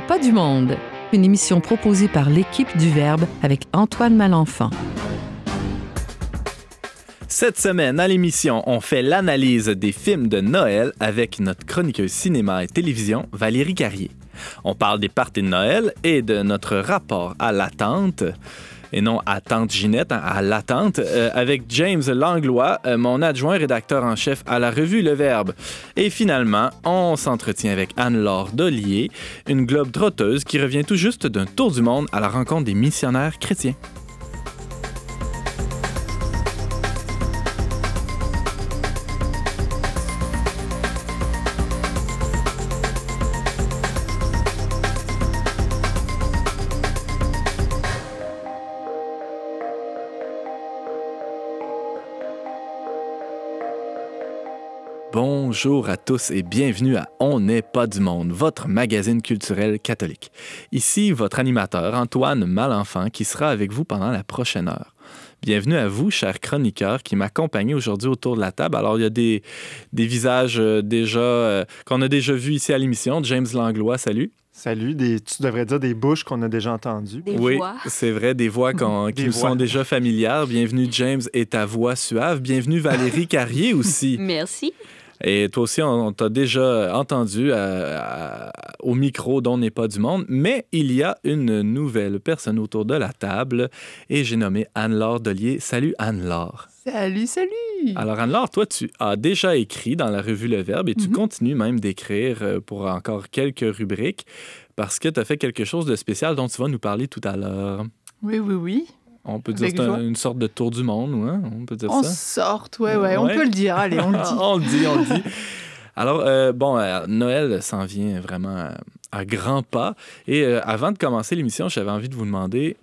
pas du monde, une émission proposée par l'équipe du Verbe avec Antoine Malenfant. Cette semaine, à l'émission, on fait l'analyse des films de Noël avec notre chroniqueuse cinéma et télévision, Valérie Carrier. On parle des parties de Noël et de notre rapport à l'attente et non à Tante Ginette, hein, à l'attente, euh, avec James Langlois, euh, mon adjoint rédacteur en chef à la revue Le Verbe. Et finalement, on s'entretient avec Anne-Laure Dollier, une globe trotteuse qui revient tout juste d'un tour du monde à la rencontre des missionnaires chrétiens. Bonjour à tous et bienvenue à On n'est pas du monde, votre magazine culturel catholique. Ici votre animateur Antoine Malenfant qui sera avec vous pendant la prochaine heure. Bienvenue à vous, chers chroniqueurs, qui m'accompagnent aujourd'hui autour de la table. Alors, il y a des, des visages euh, déjà euh, qu'on a déjà vus ici à l'émission. James Langlois, salut. Salut, des, tu devrais dire des bouches qu'on a déjà entendues. Des oui, c'est vrai, des voix qui Des nous voix. sont déjà familières. Bienvenue, James, et ta voix suave. Bienvenue, Valérie Carrier aussi. Merci. Et toi aussi, on, on t'a déjà entendu à- à- au micro dont n'est pas du monde, mais il y a une nouvelle personne autour de la table et j'ai nommé Anne-Laure Dollier. Salut Anne-Laure. Salut, salut! Alors Anne-Laure, toi, tu as déjà écrit dans la revue Le Verbe et tu Mhm. continues même d'écrire euh, pour encore quelques rubriques parce que tu as fait quelque chose de spécial dont tu vas nous parler tout à l'heure. Oui, oui, oui. On peut dire que c'est une sorte de tour du monde, ou, hein? on peut dire On ça. sorte, ouais, ouais, on Ouais. peut le dire. Allez, on le dit. on le dit, on le dit. Alors, euh, bon, euh, Noël s'en vient vraiment à, à grands pas. Et euh, avant de commencer l'émission, j'avais envie de vous demander,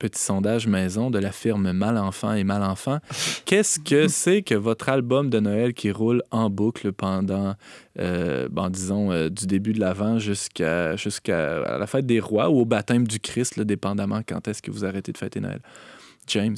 petit sondage maison de la firme Malenfant et Malenfant, qu'est-ce que c'est que votre album de Noël qui roule en boucle pendant, euh, bon, disons, euh, du début de l'Avent jusqu'à jusqu'à la fête des rois ou au baptême du Christ, là, dépendamment quand est-ce que vous arrêtez de fêter Noël? James?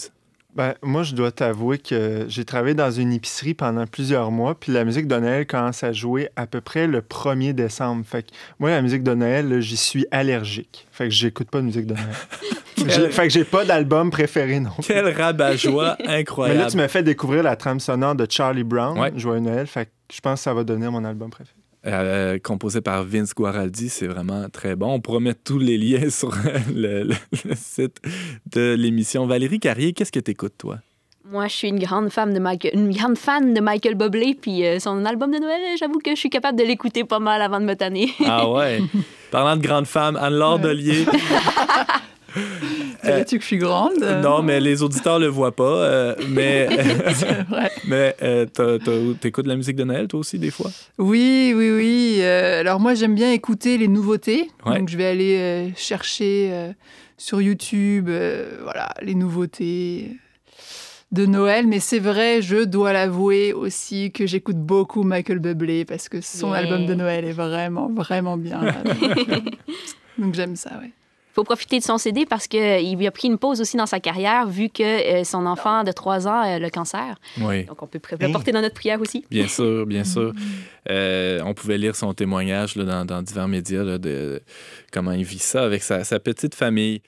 Ben, moi, je dois t'avouer que j'ai travaillé dans une épicerie pendant plusieurs mois, puis la musique de Noël commence à jouer à peu près le 1er décembre. Fait que moi, la musique de Noël, j'y suis allergique. Fait que j'écoute pas de musique de Noël. Fait que j'ai pas d'album préféré non plus. Quel rabat-joie Mais incroyable! là, tu m'as fait découvrir la trame sonore de Charlie Brown, Ouais. Joyeux Noël. Fait que je pense que ça va devenir mon album préféré. Euh, composé par Vince Guaraldi, c'est vraiment très bon. On pourra mettre tous les liens sur le, le- le site de l'émission. Valérie Carrier, qu'est-ce que t'écoutes, toi? Moi, je suis une grande fan de Michael, une grande fan de Michael Bublé, puis euh, son album de Noël, j'avoue que je suis capable de l'écouter pas mal avant de me tanner. Ah ouais? Parlant de grande femme, Anne-Laure Ouais. Dollier. Dirais-tu que je suis grande? Euh, Non, mais les auditeurs le voient pas. euh, mais C'est vrai. mais euh, t'écoutes la musique de Noël, toi aussi, des fois? Oui, oui, oui. Euh, alors moi, j'aime bien écouter les nouveautés. Ouais. Donc je vais aller euh, chercher euh, sur YouTube, euh, voilà, les nouveautés de Noël. Mais c'est vrai, je dois l'avouer aussi que j'écoute beaucoup Michael Bublé parce que son Yeah. album de Noël est vraiment, vraiment bien. là. Donc j'aime ça, ouais. Faut profiter de son CD parce qu'il lui a pris une pause aussi dans sa carrière, vu que euh, son enfant de 3 ans a le cancer. Oui. Donc, on peut le porter dans notre prière aussi. Bien sûr, bien sûr. Euh, on pouvait lire son témoignage là, dans, dans divers médias là, de comment il vit ça avec sa, sa petite famille.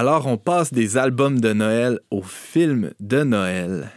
Alors, on passe des albums de Noël aux films de Noël.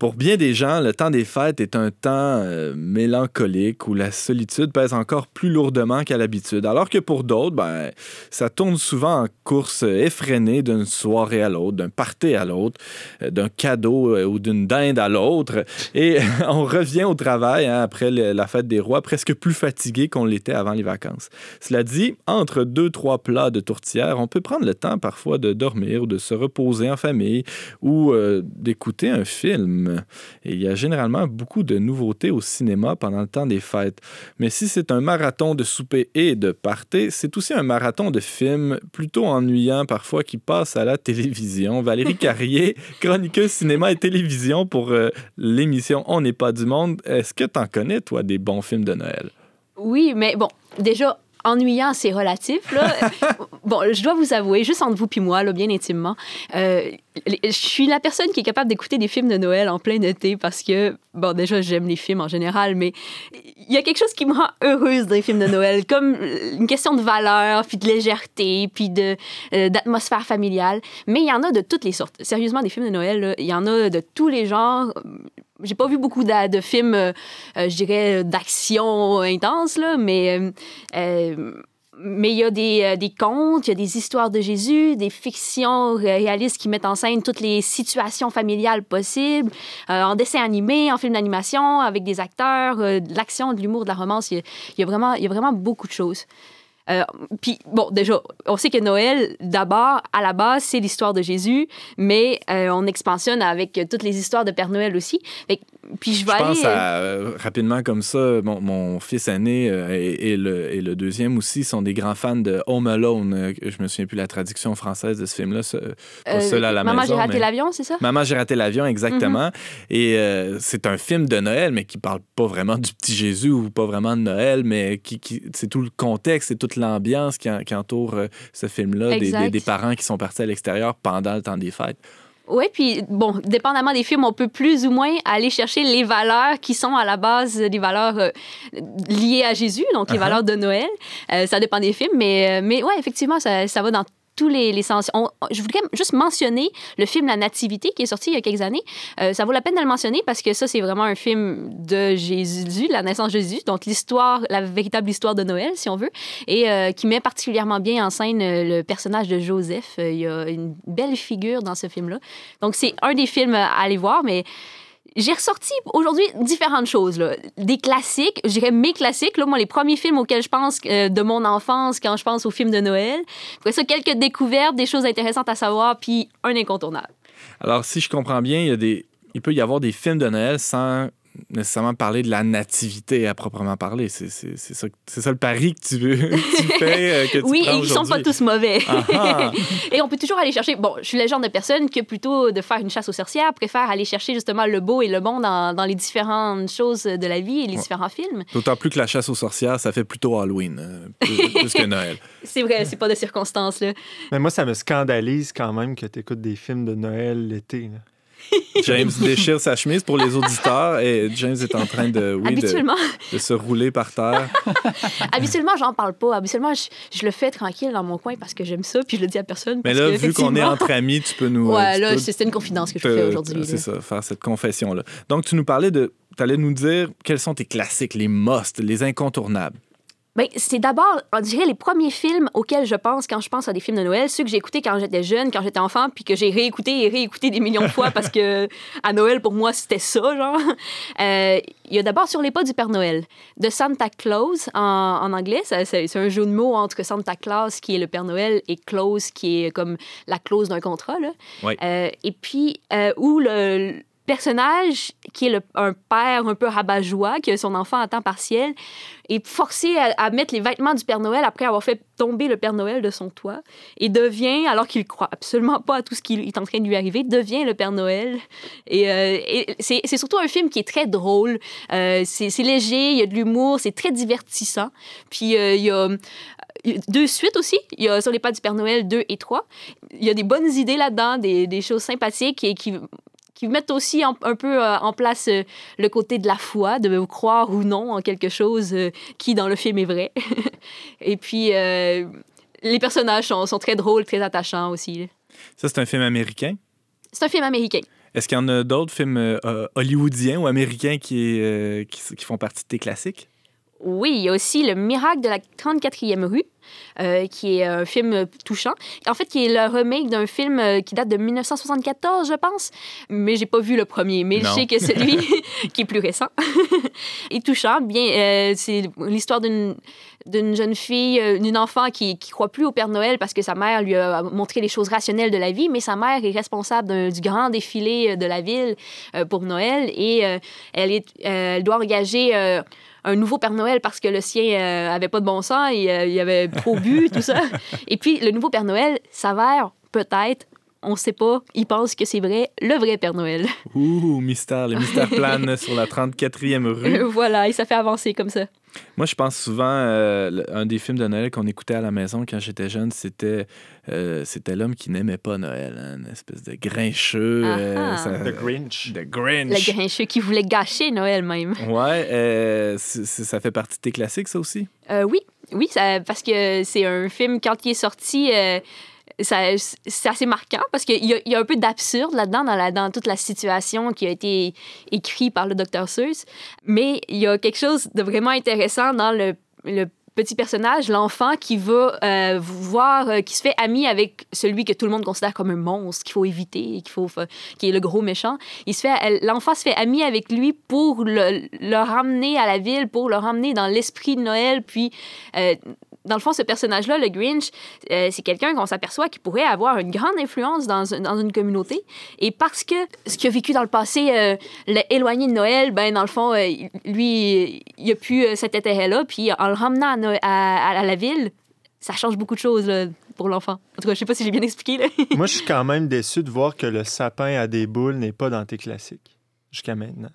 Pour bien des gens, le temps des fêtes est un temps euh, mélancolique où la solitude pèse encore plus lourdement qu'à l'habitude, alors que pour d'autres, ben, ça tourne souvent en course effrénée d'une soirée à l'autre, d'un party à l'autre, euh, d'un cadeau euh, ou d'une dinde à l'autre, et on revient au travail hein, après la fête des rois presque plus fatigué qu'on l'était avant les vacances. Cela dit, entre deux, trois plats de tourtière, on peut prendre le temps parfois de dormir ou de se reposer en famille ou d'écouter un film. Films. Et il y a généralement beaucoup de nouveautés au cinéma pendant le temps des fêtes. Mais si c'est un marathon de souper et de party, c'est aussi un marathon de films plutôt ennuyant parfois qui passe à la télévision. Valérie Carrier, chroniqueuse cinéma et télévision pour euh, l'émission On n'est pas du monde. Est-ce que tu en connais, toi, des bons films de Noël? Oui, mais bon, déjà, ennuyant, c'est relatif. Là. bon, je dois vous avouer, juste entre vous et moi, là, bien intimement, euh, je suis la personne qui est capable d'écouter des films de Noël en plein été parce que, bon, déjà, j'aime les films en général, mais il y a quelque chose qui me rend heureuse dans les films de Noël, comme une question de valeur, puis de légèreté, puis de, euh, d'atmosphère familiale. Mais il y en a de toutes les sortes. Sérieusement, des films de Noël, il y en a de tous les genres. J'ai pas vu beaucoup de, films, euh, je dirais, d'action intense, là, mais euh, mais il y a des, euh, des, contes, il y a des histoires de Jésus, des fictions réalistes qui mettent en scène toutes les situations familiales possibles, en dessin animé, en film d'animation, avec des acteurs, de l'action, de l'humour, de la romance. Y, il y a vraiment beaucoup de choses. Puis, bon, déjà, on sait que Noël, d'abord, à la base, c'est l'histoire de Jésus, mais on expansionne avec toutes les histoires de Père Noël aussi. Puis je vais je pense aller, à, euh, rapidement comme ça, mon, mon fils aîné euh, et, et, le, et, le, deuxième aussi sont des grands fans de Home Alone. Euh, je me souviens plus la traduction française de ce film-là. Seul à la Maman, j'ai raté l'avion, c'est ça? Maman, j'ai raté l'avion, exactement. Mm -hmm. Et euh, c'est un film de Noël, mais qui parle pas vraiment du petit Jésus ou pas vraiment de Noël, mais qui, qui c'est tout le contexte et toute l'ambiance qui, qui, entoure ce film-là, des, des, des parents qui sont partis à l'extérieur pendant le temps des fêtes. Oui, puis bon, dépendamment des films, on peut plus ou moins aller chercher les valeurs qui sont à la base des valeurs euh, liées à Jésus, donc les uh -huh. valeurs de Noël. Euh, ça dépend des films, mais, euh, mais ouais, effectivement, ça, ça va dans les, sens. Je voudrais juste mentionner le film La Nativité qui est sorti il y a quelques années. Euh, ça vaut la peine de le mentionner parce que ça, c'est vraiment un film de Jésus, la naissance de Jésus, donc l'histoire, la véritable histoire de Noël, si on veut, et euh, qui met particulièrement bien en scène euh, le personnage de Joseph. Il y a une belle figure dans ce film-là. Donc, c'est un des films à aller voir, mais j'ai ressorti aujourd'hui différentes choses. Là. Des classiques, je dirais mes classiques. Là, moi, les premiers films auxquels je pense euh, de mon enfance quand je pense aux films de Noël. Après ça, quelques découvertes, des choses intéressantes à savoir, puis un incontournable. Alors, si je comprends bien, il, y a des... il peut y avoir des films de Noël sans nécessairement parler de la nativité à proprement parler. C'est ça, ça le pari que tu, tu fais. Euh, que tu oui, et ils ne sont pas tous mauvais. et on peut toujours aller chercher. Bon, je suis le genre de personne qui, plutôt de faire une chasse aux sorcières, préfère aller chercher justement le beau et le bon dans, dans les différentes choses de la vie et les ouais. différents films. D'autant plus que la chasse aux sorcières, ça fait plutôt Halloween, euh, plus, plus, que Noël. C'est vrai, c'est pas de circonstances. Là. Mais moi, ça me scandalise quand même que tu écoutes des films de Noël l'été. James déchire sa chemise pour les auditeurs et James est en train de, oui, de, de, se rouler par terre. Habituellement, j'en parle pas. Habituellement, je, je, le fais tranquille dans mon coin parce que j'aime ça puis je le dis à personne. Mais là, que, vu qu'on est entre amis, tu peux nous. Ouais, là, c'est une confidence que je fais aujourd'hui. C'est ça, faire cette confession-là. Donc, tu nous parlais de. Tu allais nous dire quels sont tes classiques, les musts, les incontournables. Ben, c'est d'abord, on dirait, les premiers films auxquels je pense quand je pense à des films de Noël, ceux que j'ai écoutés quand j'étais jeune, quand j'étais enfant, puis que j'ai réécouté et réécouté des millions de fois parce que à Noël, pour moi, c'était ça, genre. Euh, il y a d'abord Sur les pas du Père Noël, de Santa Claus en, en anglais. C'est un jeu de mots entre Santa Claus, qui est le Père Noël, et Claus, qui est comme la clause d'un contrat, là. Oui. Euh, et puis, euh, où le personnage qui est un père un peu rabat-joie, qui a son enfant à temps partiel, est forcé à, mettre les vêtements du Père Noël après avoir fait tomber le Père Noël de son toit et devient, alors qu'il croit absolument pas à tout ce qui est en train de lui arriver, devient le Père Noël. Et, euh, c'est surtout un film qui est très drôle. Euh, c'est léger, il y a de l'humour, c'est très divertissant. Puis euh, il y a deux suites aussi. Il y a Sur les pas du Père Noël 2 et 3. Il y a des bonnes idées là-dedans, des, des, choses sympathiques et qui qui mettent aussi en, un peu euh, en place euh, le côté de la foi, de croire ou non en quelque chose euh, qui, dans le film, est vrai. Et puis, les personnages sont, sont, très drôles, très attachants aussi. Ça, c'est un film américain? C'est un film américain. Est-ce qu'il y en a d'autres films hollywoodiens ou américains qui, qui, qui, font partie de tes classiques? Oui, il y a aussi Le miracle de la 34e rue, euh, qui est un film touchant. En fait, qui est le remake d'un film qui date de 1974, je pense. Mais j'ai pas vu le premier, mais non. je sais que celui qui est plus récent est touchant. Bien, euh, c'est l'histoire d'une d'une jeune fille, euh, d'une enfant qui qui croit plus au Père Noël parce que sa mère lui a montré les choses rationnelles de la vie, mais sa mère est responsable du grand défilé euh, de la ville euh, pour Noël et euh, elle, est, euh, elle doit engager euh, un nouveau Père Noël parce que le sien euh, avait pas de bon sens et euh, il avait trop bu, tout ça. Et puis, le nouveau Père Noël s'avère peut-être, on sait pas, il pense que c'est vrai, le vrai Père Noël. Ouh, mystère. Le mystère plane sur la 34e rue. voilà, et ça fait avancer comme ça. Moi, je pense souvent, euh, le- un des films de Noël qu'on écoutait à la maison quand j'étais jeune, c'était euh, c'était L'homme qui n'aimait pas Noël. hein, une espèce de grincheux. euh, Ah ah. ça- The Grinch. The Le Grinch. grincheux qui voulait gâcher Noël même. Ouais, euh, c'est- c'est- ça fait partie de tes classiques, ça aussi? Euh, oui, oui, ça, parce que c'est un film, quand il est sorti, euh, c'est assez marquant parce qu'il y, y a un peu d'absurde là-dedans, dans, toute la situation qui a été écrite par le docteur Seuss. Mais il y a quelque chose de vraiment intéressant dans le, petit personnage, l'enfant qui va euh, voir, euh, qui se fait ami avec celui que tout le monde considère comme un monstre qu'il faut éviter, qu'il faut, fa- qui est le gros méchant. Il se fait, l'enfant se fait ami avec lui pour le, ramener à la ville, pour le ramener dans l'esprit de Noël. Puis, euh, dans le fond, ce personnage-là, le Grinch, euh, c'est quelqu'un qu'on s'aperçoit qui pourrait avoir une grande influence dans, dans une communauté. Et parce que ce qu'il a vécu dans le passé euh, l'a éloigné de Noël, ben dans le fond, euh, lui, il n'a plus euh, cet intérêt-là. Puis en le ramenant à, No- à- à la ville, ça change beaucoup de choses là, pour l'enfant. En tout cas, je sais pas si j'ai bien expliqué. Là. Moi, je suis quand même déçu de voir que le sapin à des boules n'est pas dans tes classiques jusqu'à maintenant.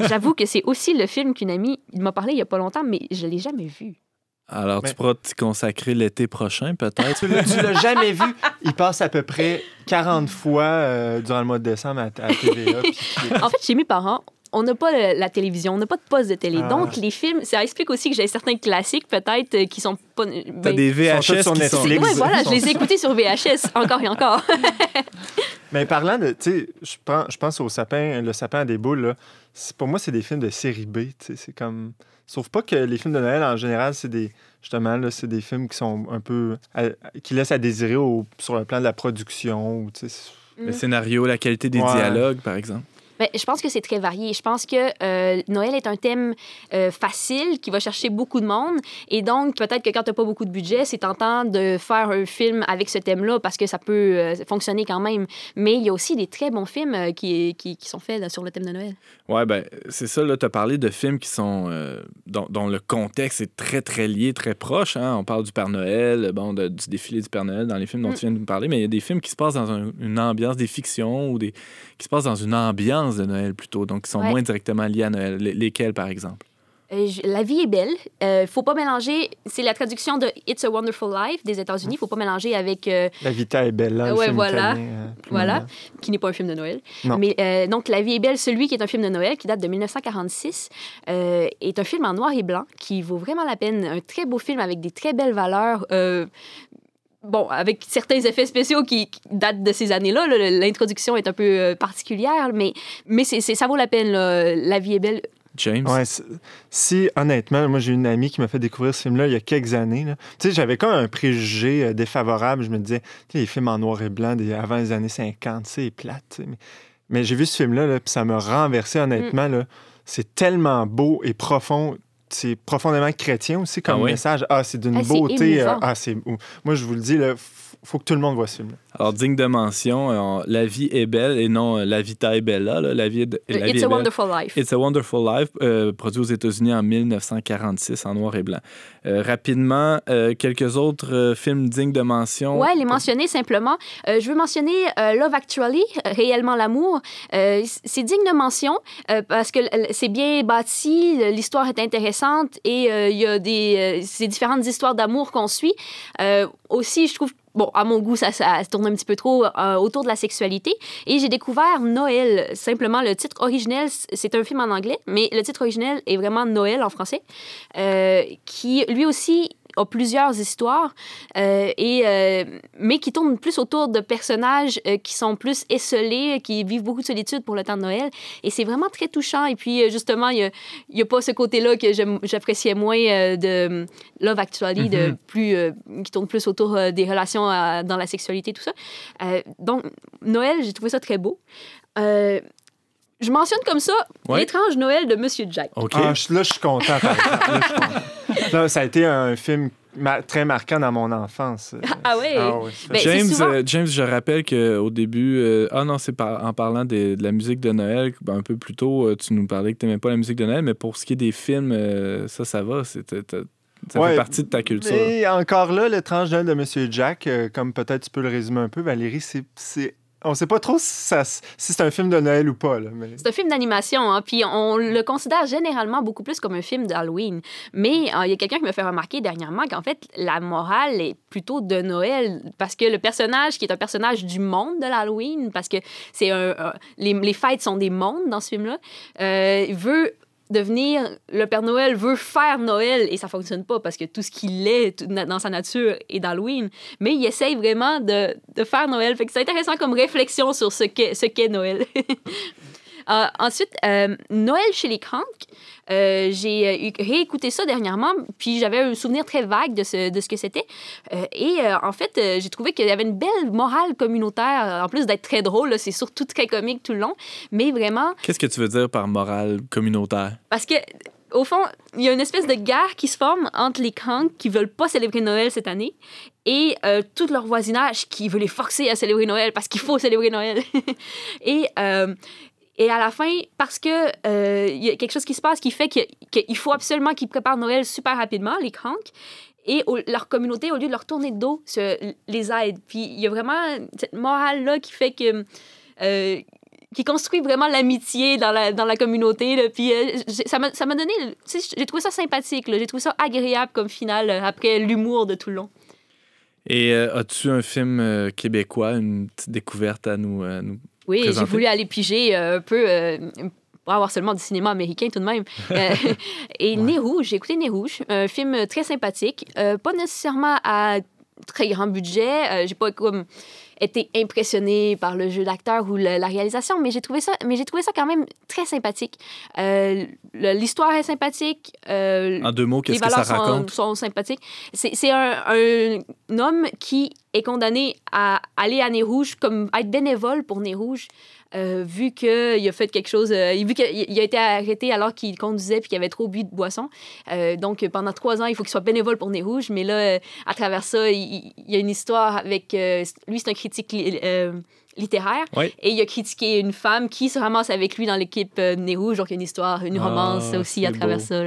J'avoue que c'est aussi le film qu'une amie m'a parlé il y a pas longtemps, mais je l'ai jamais vu. Alors, Mais- tu pourras t'y consacrer l'été prochain, peut-être? Tu l'as jamais vu. Il passe à peu près 40 fois euh, durant le mois de décembre à, à TVA. puis En fait, chez mes parents, on n'a pas le- la télévision, on n'a pas de poste de télé. Ah. Donc, les films, ça explique aussi que j'ai certains classiques, peut-être, euh, qui sont pas. T'as ben, des sont tous VHS sur. Netflix. Ouais, voilà, je les ai sont- écoutés sur VHS encore et encore. Mais parlant de, tu sais, je pense, je pense au sapin, le sapin à des boules, là. Pour moi, c'est des films de série B, tu sais, c'est comme... Sauf pas que les films de Noël, en général, c'est des, justement, là, c'est des films qui sont un peu, à- qui laissent à désirer au- sur le plan de la production, ou, sais, Le scénario, la qualité des Ouais. dialogues, par exemple. Ben, je pense que c'est très varié. Je pense que euh, Noël est un thème euh, facile qui va chercher beaucoup de monde. Et donc, peut-être que quand tu n'as pas beaucoup de budget, c'est tentant de faire un film avec ce thème-là parce que ça peut euh, fonctionner quand même. Mais il y a aussi des très bons films qui, qui, qui sont faits là, sur le thème de Noël. Ouais, ben, c'est ça, là, tu as parlé de films qui sont. dont, dont le contexte est très, très lié, très proche. Hein? On parle du Père Noël, bon, de- du défilé du Père Noël dans les films dont Mm. tu viens de nous parler, mais il y a des films qui se passent dans un- une ambiance, des fictions ou des. qui se passent dans une ambiance de Noël plutôt, donc qui sont Ouais. moins directement liés à Noël. Les- lesquels, par exemple? Euh, je- La vie est belle. Euh, faut pas mélanger. C'est la traduction de It's a Wonderful Life des États-Unis. Faut pas mélanger avec euh, La Vita est belle, là, le Ouais, voilà. italien, euh, Voilà. qui n'est pas un film de Noël. Non. Mais euh, donc, La vie est belle, celui qui est un film de Noël, qui date de 1946, euh, est un film en noir et blanc qui vaut vraiment la peine. Un très beau film avec des très belles valeurs. Bon, avec certains effets spéciaux qui, qui datent de ces années-là, là, l'introduction est un peu euh, particulière, mais, mais c'est, ça vaut la peine. là. La vie est belle. James? Ouais, si, honnêtement, moi, j'ai une amie qui m'a fait découvrir ce film-là il y a quelques années. Tu sais, j'avais comme un préjugé euh, défavorable. Je me disais, tu sais, les films en noir et blanc des, avant les années 50, c'est plate. Mais, mais j'ai vu ce film-là, là, puis ça m'a renversé, honnêtement. là. C'est tellement beau et profond. C'est profondément chrétien aussi comme Ah oui? message. Ah, c'est d'une Ah, c'est beauté. euh, ah, c'est. Moi, je vous le dis, il faut que tout le monde voit ce film-là. Alors, digne de mention, euh, La vie est belle et non La vita est bella. là. La vie est, la vie It's est a belle. Wonderful Life. It's a Wonderful Life, euh, produit aux États-Unis en 1946 en noir et blanc. Euh, rapidement, euh, quelques autres euh, films dignes de mention. Ouais, les mentionner simplement. Euh, je veux mentionner euh, Love Actually, réellement l'amour. Euh, c'est digne de mention euh, parce que c'est bien bâti, l'histoire est intéressante et euh, il y a des euh, ces différentes histoires d'amour qu'on suit. Euh, aussi, je trouve Bon, à mon goût, ça, ça tourne un petit peu trop euh, autour de la sexualité. Et j'ai découvert Noël. Simplement, le titre originel, c'est un film en anglais, mais le titre originel est vraiment Noël en français, euh, qui lui aussi a plusieurs histoires, euh, et, euh, mais qui tournent plus autour de personnages euh, qui sont plus esselés, qui vivent beaucoup de solitude pour le temps de Noël. Et c'est vraiment très touchant. Et puis, justement, il n'y a, pas ce côté-là que j'appréciais moins de Love Actually, de Mhm. plus, qui tourne plus autour des relations dans la sexualité, tout ça. Donc, Noël, j'ai trouvé ça très beau. Euh, je mentionne comme ça Ouais. l'étrange Noël de Monsieur Jack. OK. Ah, là, je suis content, par exemple. Là, je suis content. Là, ça a été un film ma- très marquant dans mon enfance. Ah ouais? Ah Ben, James, souvent- euh, James, je rappelle qu'au début, euh, ah non, c'est par- en parlant de, la musique de Noël, ben, un peu plus tôt, euh, tu nous parlais que tu n'aimais pas la musique de Noël, mais pour ce qui est des films, euh, ça, ça va. c'est- ça Ouais, fait partie de ta culture. Et encore là, l'étrange Noël de Monsieur Jack, euh, comme peut-être tu peux le résumer un peu, Valérie, c'est. On sait pas trop si, ça c'est un film de Noël ou pas. Mais... C'est un film d'animation, hein, puis on le considère généralement beaucoup plus comme un film d'Halloween. Mais euh, il y a quelqu'un qui m'a fait remarquer dernièrement qu'en fait, la morale est plutôt de Noël, parce que le personnage, qui est un personnage du monde de l'Halloween, parce que c'est les fêtes sont des mondes dans ce film-là, euh, veut devenir le Père Noël veut faire Noël et ça fonctionne pas parce que tout ce qu'il est dans sa nature est d'Halloween. Mais il essaye vraiment de, de faire Noël. Que c'est intéressant comme réflexion sur ce ce qu'est Noël Euh, ensuite, euh, Noël chez les Cranks. Euh, j'ai euh, eu- réécouté ça dernièrement, puis j'avais un souvenir très vague de ce, de ce que c'était. Et en fait, j'ai trouvé qu'il y avait une belle morale communautaire, en plus d'être très drôle, c'est surtout très comique tout le long, mais vraiment, Qu'est-ce que tu veux dire par morale communautaire? parce que, au fond, il y a une espèce de guerre qui se forme entre les Cranks qui veulent pas célébrer Noël cette année et euh, tout leur voisinage qui veut les forcer à célébrer Noël parce qu'il faut célébrer Noël. et, euh, et à la fin, parce que euh, y a quelque chose qui se passe qui fait qu'il faut absolument qu'ils préparent Noël super rapidement, les Cranks. Et leur communauté, au lieu de leur tourner de dos, se- les aide. Puis il y a vraiment cette morale-là qui fait que. euh, qui construit vraiment l'amitié dans la, dans la communauté. Là. Puis euh, ça m'a donné. J'ai trouvé ça sympathique. J'ai trouvé ça agréable comme finale euh, après l'humour de tout le long. Et euh, as-tu un film québécois, une petite découverte à nous, à nous Oui, j'ai voulu aller piger euh, un peu. euh, pour avoir seulement du cinéma américain tout de même. Euh, et Nez Rouge, j'ai écouté Nez Rouge, un film très sympathique, euh, pas nécessairement à très grand budget. euh, j'ai pas comme été impressionnée par le jeu d'acteur ou le- la réalisation, mais j'ai trouvé ça, mais j'ai trouvé ça quand même très sympathique. Euh, L'histoire est sympathique. euh, En deux mots, les qu'est-ce que ça valeurs sont, raconte? sont sympathiques. C'est c'est un, un homme qui est condamné à aller à Nez Rouge, comme à être bénévole pour Nez Rouge, euh, vu qu'il a fait quelque chose, euh, vu qu'il il a été arrêté alors qu'il conduisait puis qu'il avait trop bu de boisson. Euh, donc, pendant trois ans, il faut qu'il soit bénévole pour Nez Rouge. Mais là, euh, à travers ça, il, il y a une histoire avec... lui, c'est un critique li- littéraire. Oui. Et il a critiqué une femme qui se ramasse avec lui dans l'équipe Nez Rouge. Donc, il y a une histoire, une Ah, romance aussi à travers beau. ça.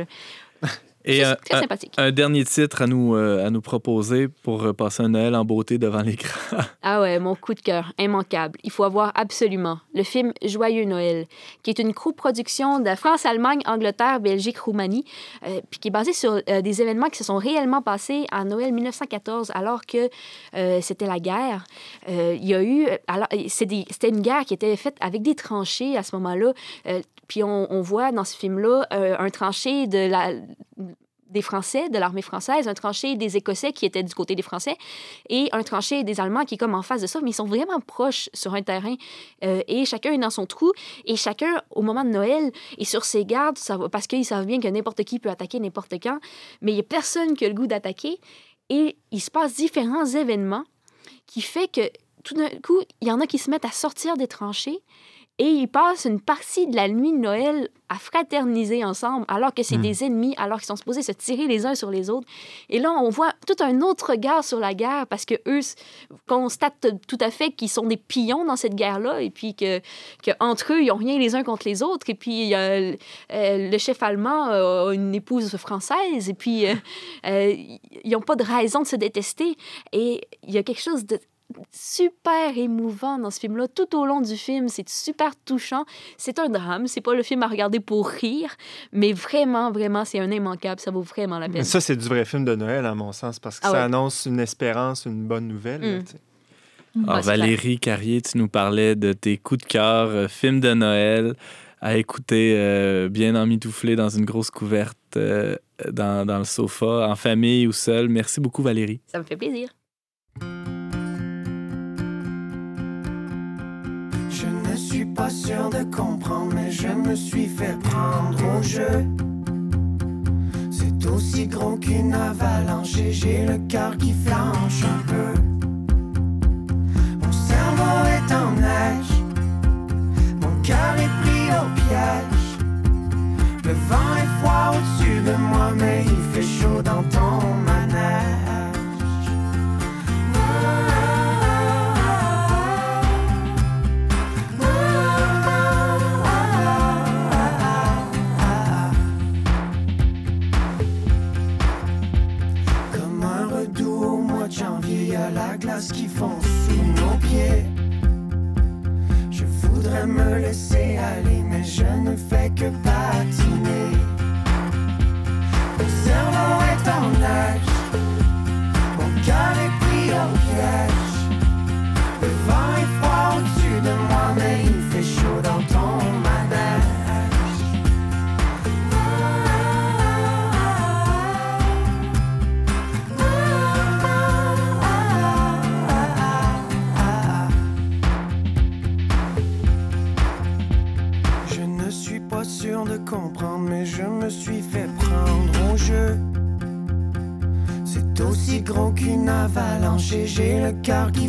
Et un, très sympathique. un dernier titre à nous, euh, à nous proposer pour euh, passer un Noël en beauté devant l'écran. Ah ouais, mon coup de cœur, immanquable. Il faut avoir absolument le film Joyeux Noël, qui est une coproduction de France, Allemagne, Angleterre, Belgique, Roumanie, euh, puis qui est basé sur euh, des événements qui se sont réellement passés en Noël 1914, alors que c'était la guerre. Il y a eu, alors c'était une guerre qui était faite avec des tranchées à ce moment-là. Puis on, on voit dans ce film-là un tranché de la des Français, de l'armée française, un tranché des Écossais qui étaient du côté des Français et un tranché des Allemands qui est comme en face de ça, mais ils sont vraiment proches sur un terrain euh, et chacun est dans son trou. Et chacun, au moment de Noël, est sur ses gardes ça parce qu'ils savent bien que n'importe qui peut attaquer n'importe quand, mais il n'y a personne qui a le goût d'attaquer. Et il se passe différents événements qui fait que tout d'un coup, il y en a qui se mettent à sortir des tranchées et ils passent une partie de la nuit de Noël à fraterniser ensemble, alors que c'est Hmm. des ennemis, alors qu'ils sont supposés se tirer les uns sur les autres. Et là, on voit tout un autre regard sur la guerre parce que eux constatent tout à fait qu'ils sont des pions dans cette guerre-là et puis que, que entre eux, ils n'ont rien les uns contre les autres. Et puis, euh, le chef allemand euh, a une épouse française et puis euh, ils n'ont pas de raison de se détester. Et il y a quelque chose de super émouvant dans ce film-là. Tout au long du film, c'est super touchant. C'est un drame. C'est pas le film à regarder pour rire, mais vraiment, vraiment, c'est un immanquable. Ça vaut vraiment la Mais peine. ça, c'est du vrai film de Noël, à mon sens, parce que Ah ça ouais. annonce une espérance, une bonne nouvelle. Mm. Alors, c'est clair. Valérie Carrier, tu nous parlais de tes coups de cœur, euh, films de Noël, à écouter euh, bien emmitouflé dans une grosse couverte, euh, dans, dans le sofa, en famille ou seul. Merci beaucoup, Valérie. Ça me fait plaisir. sûr de comprendre, mais je me suis fait prendre au jeu. C'est aussi grand qu'une avalanche et j'ai le cœur qui flanche un peu. Mon cerveau est en neige, mon cœur est pris au piège. Le vent est froid au-dessus de moi, mais il fait chaud dans ton cœur qui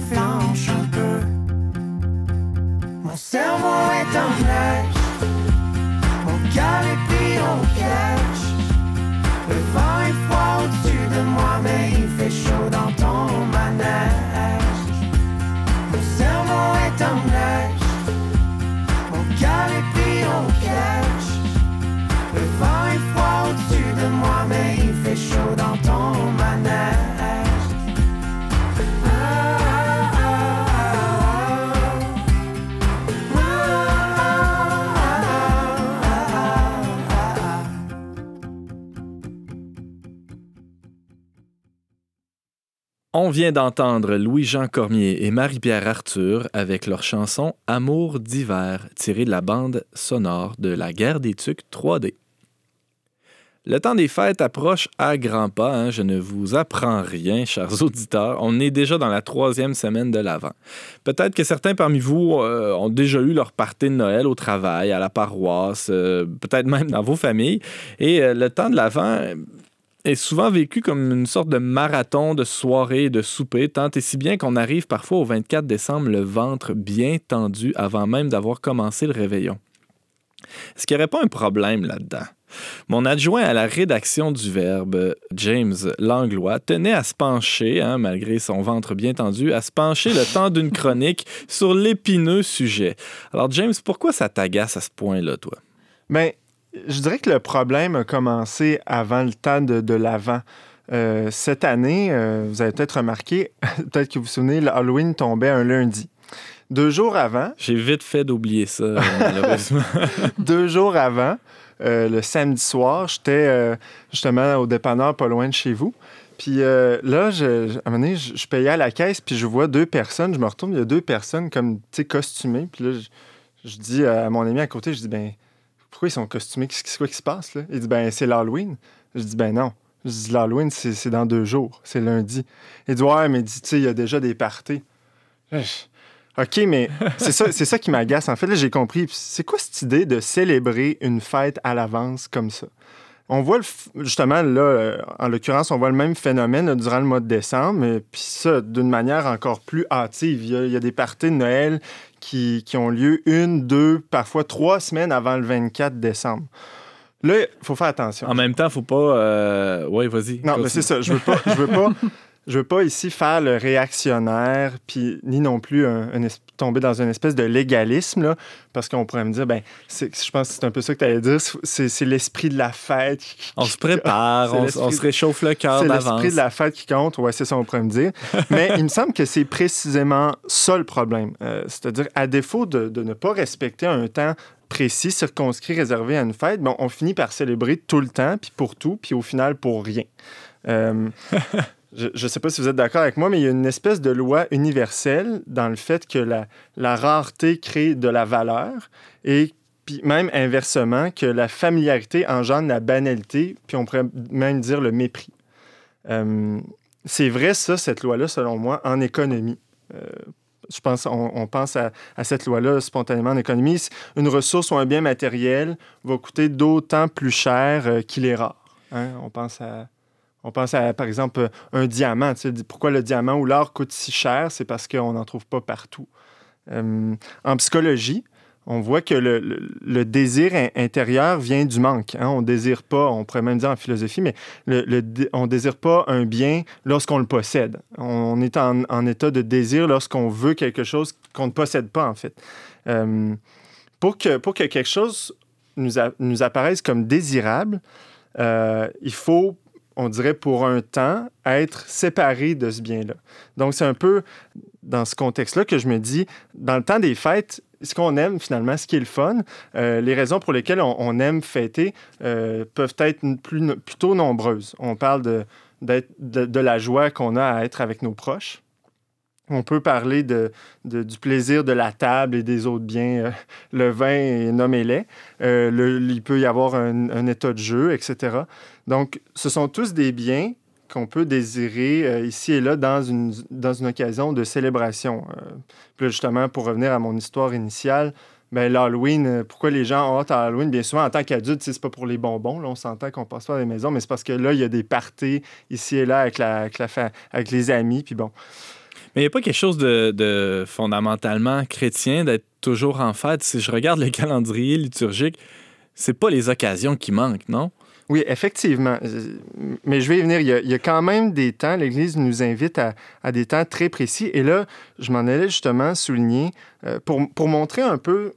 On vient d'entendre Louis-Jean Cormier et Marie-Pierre Arthur avec leur chanson Amour d'hiver, tirée de la bande sonore de La guerre des Tucs 3D. Le temps des fêtes approche à grands pas. hein. Je ne vous apprends rien, chers auditeurs. On est déjà dans la troisième semaine de l'Avent. Peut-être que certains parmi vous euh, ont déjà eu leur partie de Noël au travail, à la paroisse, euh, peut-être même dans vos familles. Et euh, le temps de l'Avent est souvent vécu comme une sorte de marathon de soirées et de soupers, tant et si bien qu'on arrive parfois au 24 décembre le ventre bien tendu avant même d'avoir commencé le réveillon. Est-ce qu'il n'y pas un problème là-dedans? Mon adjoint à la rédaction du Verbe, James Langlois, tenait à se pencher, hein, malgré son ventre bien tendu, à se pencher le temps d'une chronique sur l'épineux sujet. Alors, James, pourquoi ça t'agace à ce point-là, toi? Ben, je dirais que le problème a commencé avant le temps de, de l'avant. Euh, cette année, euh, vous avez peut-être remarqué, peut-être que vous vous souvenez, le Halloween tombait un lundi. Deux jours avant, J'ai vite fait d'oublier ça, euh, malheureusement. deux jours avant, euh, le samedi soir, j'étais justement au dépanneur pas loin de chez vous. Puis euh, là, je, je- à un moment donné, je, je payais à la caisse, puis je vois deux personnes. Je me retourne, il y a deux personnes comme, tu sais, costumées. Puis là, je, je dis à mon ami à côté, je dis, ben, pourquoi ils sont costumés? Qu'est-ce qui- se passe, là? Il dit, ben, c'est l'Halloween. Je dis, ben non. Je dis, l'Halloween, c'est dans deux jours. C'est lundi. Il dit, ouais, mais dit, tu sais, il y a déjà des parties. OK, mais c'est ça, c'est ça qui m'agace. En fait, là, j'ai compris. C'est quoi cette idée de célébrer une fête à l'avance comme ça? On voit le justement, là, euh, en l'occurrence, on voit le même phénomène là, durant le mois de décembre, mais puis ça, d'une manière encore plus hâtive. Il y a, il y a des parties de Noël qui, qui ont lieu une, deux, parfois trois semaines avant le 24 décembre. Là, il faut faire attention. en même temps, faut pas. euh, Ouais, vas-y. Non, continue. mais c'est ça. Je veux pas, je veux pas, je veux pas ici faire le réactionnaire, puis ni non plus un- un es- tomber dans une espèce de légalisme, là, parce qu'on pourrait me dire, ben, c'est- je pense que c'est un peu ça que tu allais dire, c'est c'est l'esprit de la fête. qui- On se prépare, C'est on, se réchauffe le cœur C'est d'avance. l'esprit de la fête qui compte, ouais, c'est ça, on pourrait me dire. Mais il me semble que c'est précisément ça le problème. Euh, C'est-à-dire, à défaut de, de ne pas respecter un temps précis, circonscrit, réservé à une fête, bon, on finit par célébrer tout le temps, puis pour tout, puis au final pour rien. Euh, je ne sais pas si vous êtes d'accord avec moi, mais il y a une espèce de loi universelle dans le fait que la, rareté crée de la valeur et puis même inversement, que la familiarité engendre la banalité, puis on pourrait même dire le mépris. Euh, c'est vrai, ça, cette loi-là, selon moi, en économie. Euh, je pense, on, pense à, à cette loi-là spontanément en économie. Une ressource ou un bien matériel va coûter d'autant plus cher euh, qu'il est rare. Hein? On pense à, on pense à, par exemple, un diamant. Tu sais, pourquoi le diamant ou l'or coûte si cher? C'est parce qu'on n'en trouve pas partout. Euh, en psychologie, on voit que le, désir in- intérieur vient du manque. hein. On désire pas, on pourrait même dire en philosophie, mais on désire pas un bien lorsqu'on le possède. On est en, état de désir lorsqu'on veut quelque chose qu'on ne possède pas, en fait. Euh, pour, que, pour que quelque chose nous, apparaisse comme désirable, euh, il faut, on dirait pour un temps, être séparé de ce bien-là. Donc, c'est un peu dans ce contexte-là que je me dis, dans le temps des fêtes, ce qu'on aime finalement, ce qui est le fun, euh, les raisons pour lesquelles on, aime fêter euh, peuvent être plutôt nombreuses. On parle de, de, la joie qu'on a à être avec nos proches. On peut parler de, du plaisir de la table et des autres biens, euh, le vin et nommez-les. il peut y avoir un, état de jeu, etc. Donc, ce sont tous des biens qu'on peut désirer euh, ici et là dans une, dans une occasion de célébration. Euh, puis justement, pour revenir à mon histoire initiale, ben, l'Halloween, euh, pourquoi les gens ont à Halloween? Bien souvent, en tant qu'adulte, c'est pas pour les bonbons. On s'entend qu'on passe pas à des maisons, mais c'est parce que là, il y a des parties ici et là avec, la, avec, la avec les amis. Puis bon. Mais il n'y a pas quelque chose de, fondamentalement chrétien d'être toujours en fête. Si je regarde le calendrier liturgique, c'est pas les occasions qui manquent, non? Oui, effectivement. Mais je vais y venir. Il y a, quand même des temps, l'Église nous invite à, des temps très précis. Et là, je m'en allais justement souligner euh, pour, montrer un peu,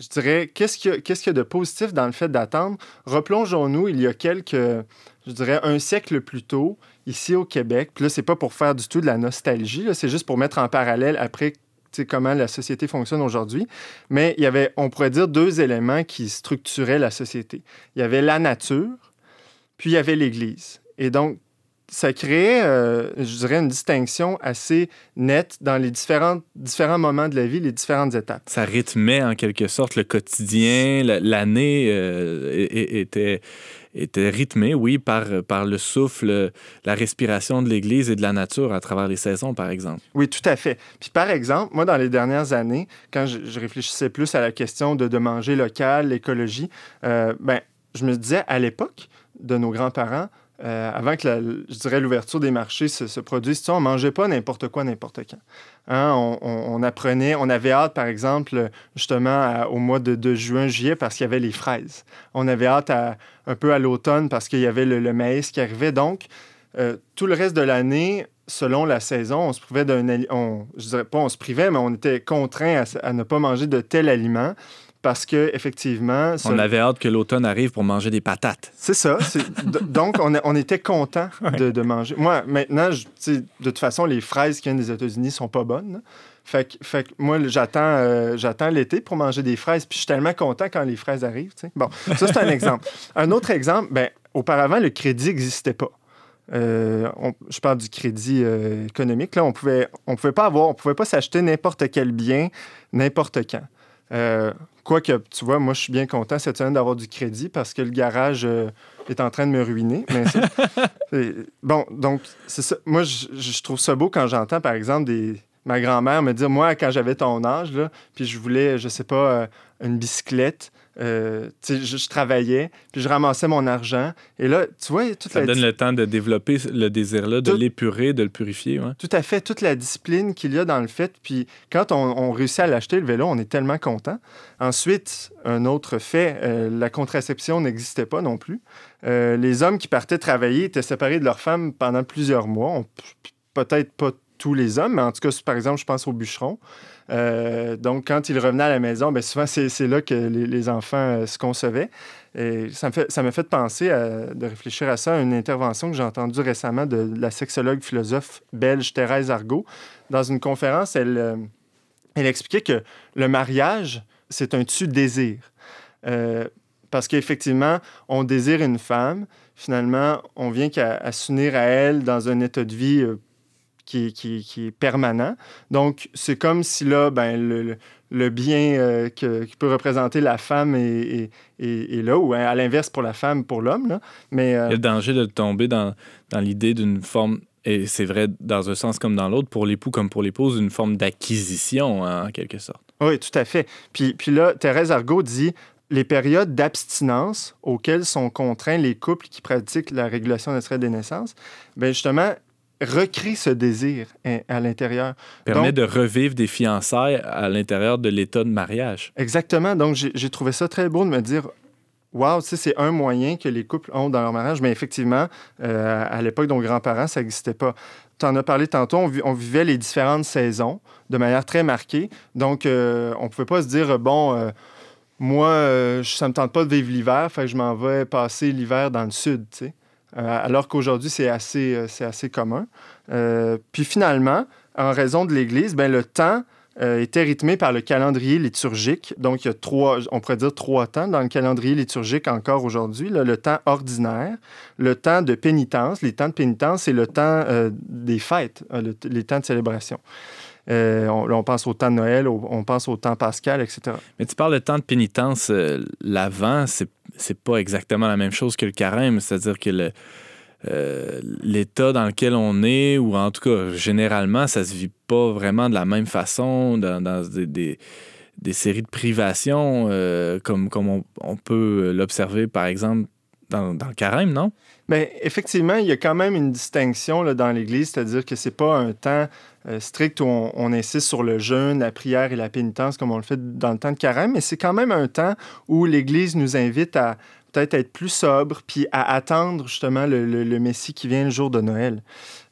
je dirais, qu'est-ce qu'il y, a de positif dans le fait d'attendre. Replongeons-nous il y a quelques, je dirais, un siècle plus tôt, ici au Québec. Puis là, c'est pas pour faire du tout de la nostalgie, c'est juste pour mettre en parallèle après comment la société fonctionne aujourd'hui. Mais il y avait, on pourrait dire, deux éléments qui structuraient la société. Il y avait la nature, puis il y avait l'Église. Et donc, ça créait, euh, je dirais, une distinction assez nette dans les différents, moments de la vie, les différentes étapes. Ça rythmait en quelque sorte le quotidien, l'année euh, était était rythmé, oui, par, le souffle, la respiration de l'Église et de la nature à travers les saisons, par exemple. Oui, tout à fait. Puis par exemple, moi, dans les dernières années, quand je, réfléchissais plus à la question de, de manger local, l'écologie, euh, ben, je me disais, à l'époque de nos grands-parents, euh, avant que, je dirais, l'ouverture des marchés se, produise, on ne mangeait pas n'importe quoi, n'importe quand. Hein, on, apprenait, on avait hâte, par exemple, justement, au mois de, juin, juillet, parce qu'il y avait les fraises. On avait hâte un peu à l'automne parce qu'il y avait le, maïs qui arrivait. Donc, euh, tout le reste de l'année, selon la saison, on se privait d'un... je dirais pas on se privait, mais on était contraint à ne pas manger de tel aliment parce que effectivement, on avait hâte que l'automne arrive pour manger des patates. C'est ça. donc on, on, était content de, manger. Moi, maintenant, je, de toute façon, les fraises qui viennent des États-Unis sont pas bonnes. Fait que, fait moi, j'attends, euh, j'attends l'été pour manger des fraises, puis je suis tellement content quand les fraises arrivent. Bon, ça c'est un exemple. Un autre exemple, ben, auparavant, le crédit n'existait pas. Euh, je parle du crédit euh, économique. Là, on pouvait, on pouvait pas avoir, on pouvait pas s'acheter n'importe quel bien, n'importe quand. Euh, Quoique, tu vois, moi, je suis bien content cette semaine d'avoir du crédit parce que le garage euh, est en train de me ruiner. Mais bon, donc, c'est ça. Moi, je, trouve ça beau quand j'entends, par exemple, des, ma grand-mère me dire, moi, quand j'avais ton âge, là, puis je voulais, je sais pas, euh, une bicyclette, euh, je, travaillais, puis je ramassais mon argent. Et là, tu vois, toute Ça donne le temps de développer le désir-là, de l'épurer, de le purifier. Tout à fait, toute la discipline qu'il y a dans le fait. Puis quand on, réussit à l'acheter, le vélo, on est tellement content. Ensuite, un autre fait, euh, la contraception n'existait pas non plus. Euh, les hommes qui partaient travailler étaient séparés de leurs femmes pendant plusieurs mois. Peut-être pas tous les hommes, mais en tout cas, par exemple, je pense aux bûcherons. Euh, donc, quand ils revenaient à la maison, bien, souvent, c'est là que les, enfants euh, se concevaient. Et ça m'a fait, fait penser de réfléchir à ça, à une intervention que j'ai entendue récemment de, la sexologue philosophe belge Thérèse Argot. Dans une conférence, elle, euh, elle expliquait que le mariage, c'est un tu-désir. parce qu'effectivement, on désire une femme. Finalement, on vient qu'à s'unir à elle dans un état de vie qui, est permanent. Donc, c'est comme si là, ben, le, bien euh, qui peut représenter la femme est, là, ou à l'inverse pour la femme, pour l'homme. Mais, euh, Il y a le danger de tomber dans, dans l'idée d'une forme, et c'est vrai dans un sens comme dans l'autre, pour l'époux comme pour l'épouse, une forme d'acquisition, hein, en quelque sorte. Oui, tout à fait. Puis, puis là, Thérèse Argot dit les périodes d'abstinence auxquelles sont contraints les couples qui pratiquent la régulation naturelle des naissances, bien justement, recrée ce désir à l'intérieur. Permet de revivre des fiançailles à l'intérieur de l'état de mariage. Exactement. Donc, j'ai trouvé ça très beau de me dire Wow, c'est un moyen que les couples ont dans leur mariage. Mais effectivement, euh, à l'époque de nos grands-parents, ça n'existait pas. Tu en as parlé tantôt, on, vivait les différentes saisons de manière très marquée. Donc, euh, on ne pouvait pas se dire, bon, euh, moi, ça ne me tente pas de vivre l'hiver, fait que je m'en vais passer l'hiver dans le sud, tu sais. Euh, alors qu'aujourd'hui, c'est assez, euh, c'est assez commun. Euh, puis finalement, en raison de l'Église, ben, le temps euh, était rythmé par le calendrier liturgique. Donc, il y a trois, on pourrait dire trois temps dans le calendrier liturgique encore aujourd'hui. Le temps ordinaire, le temps de pénitence. Les temps de pénitence, c'est le temps euh, des fêtes, euh, les temps de célébration. on, on, pense au temps de Noël, on pense au temps pascal, etc. Mais tu parles de temps de pénitence, l'avant, c'est, c'est pas exactement la même chose que le carême, c'est-à-dire que euh, l'état dans lequel on est, ou en tout cas, généralement, ça se vit pas vraiment de la même façon dans, des, séries de privations, euh, comme, comme on, peut l'observer, par exemple, dans, le carême, non? Bien, effectivement, il y a quand même une distinction là, dans l'Église, c'est-à-dire que c'est pas un temps euh, strict où on, on, insiste sur le jeûne, la prière et la pénitence comme on le fait dans le temps de carême, mais c'est quand même un temps où l'Église nous invite à, peut-être être plus sobre, puis à attendre justement le, Messie qui vient le jour de Noël.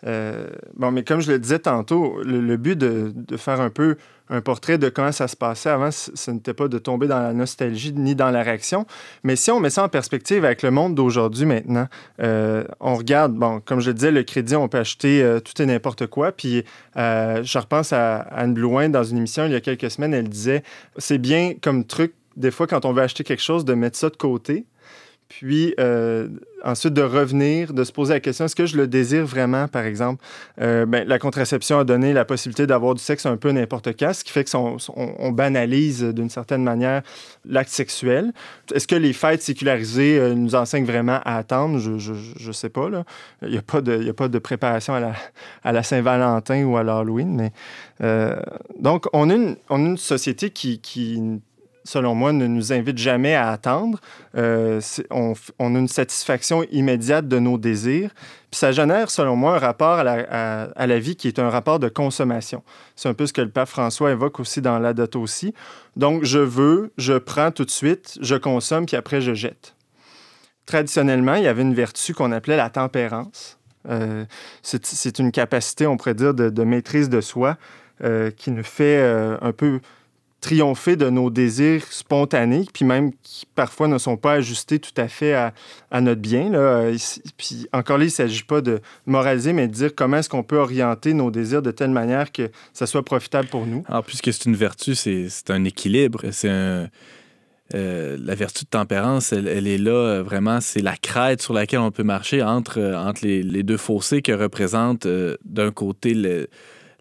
Euh, bon, mais comme je le disais tantôt, le, but de, de, faire un peu un portrait de comment ça se passait avant, ce n'était pas de tomber dans la nostalgie ni dans la réaction, mais si on met ça en perspective avec le monde d'aujourd'hui maintenant, euh, on regarde, bon, comme je le disais, le crédit, on peut acheter euh, tout et n'importe quoi, puis je repense à Anne Blouin dans une émission il y a quelques semaines, elle disait, c'est bien comme truc des fois, quand on veut acheter quelque chose, de mettre ça de côté, puis euh, ensuite de revenir, de se poser la question, est-ce que je le désire vraiment, par exemple? Euh, ben, la contraception a donné la possibilité d'avoir du sexe un peu n'importe quand, ce qui fait qu'on on banalise d'une certaine manière l'acte sexuel. Est-ce que les fêtes sécularisées euh, nous enseignent vraiment à attendre? Je ne sais pas. Il n'y a, pas de, préparation à la, Saint-Valentin ou à l'Halloween. Donc, on a, une, une société qui selon moi, ne nous invite jamais à attendre. Euh, on, a une satisfaction immédiate de nos désirs. Puis ça génère, selon moi, un rapport à la, vie qui est un rapport de consommation. C'est un peu ce que le pape François évoque aussi dans la date aussi. Donc, je veux, je prends tout de suite, je consomme, puis après, je jette. Traditionnellement, il y avait une vertu qu'on appelait la tempérance. Euh, c'est une capacité, on pourrait dire, de, maîtrise de soi euh, qui nous fait un peu triompher de nos désirs spontanés, puis même qui parfois ne sont pas ajustés tout à fait à, notre bien. Là. Puis encore là, il ne s'agit pas de moraliser, mais de dire comment est-ce qu'on peut orienter nos désirs de telle manière que ça soit profitable pour nous. Alors, puisque c'est une vertu, c'est un équilibre, c'est un... Euh, la vertu de tempérance, elle, est là, euh, vraiment, c'est la crête sur laquelle on peut marcher entre, euh, entre les, les deux fossés que représente d'un côté le,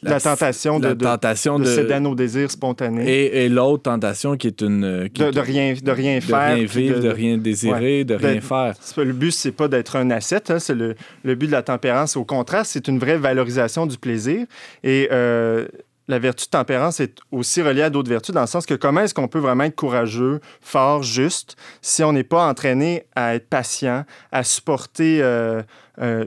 la, tentation, de, tentation de, céder à nos désirs spontanés. Et, l'autre tentation qui est une... Euh, de, rien, de rien faire. De rien vivre, de, rien désirer, de rien faire. Le but, c'est pas d'être un asset. Hein, c'est le, le, but de la tempérance. Au contraire, c'est une vraie valorisation du plaisir. Et euh, la vertu de tempérance est aussi reliée à d'autres vertus, dans le sens que comment est-ce qu'on peut vraiment être courageux, fort, juste, si on n'est pas entraîné à être patient, à supporter euh,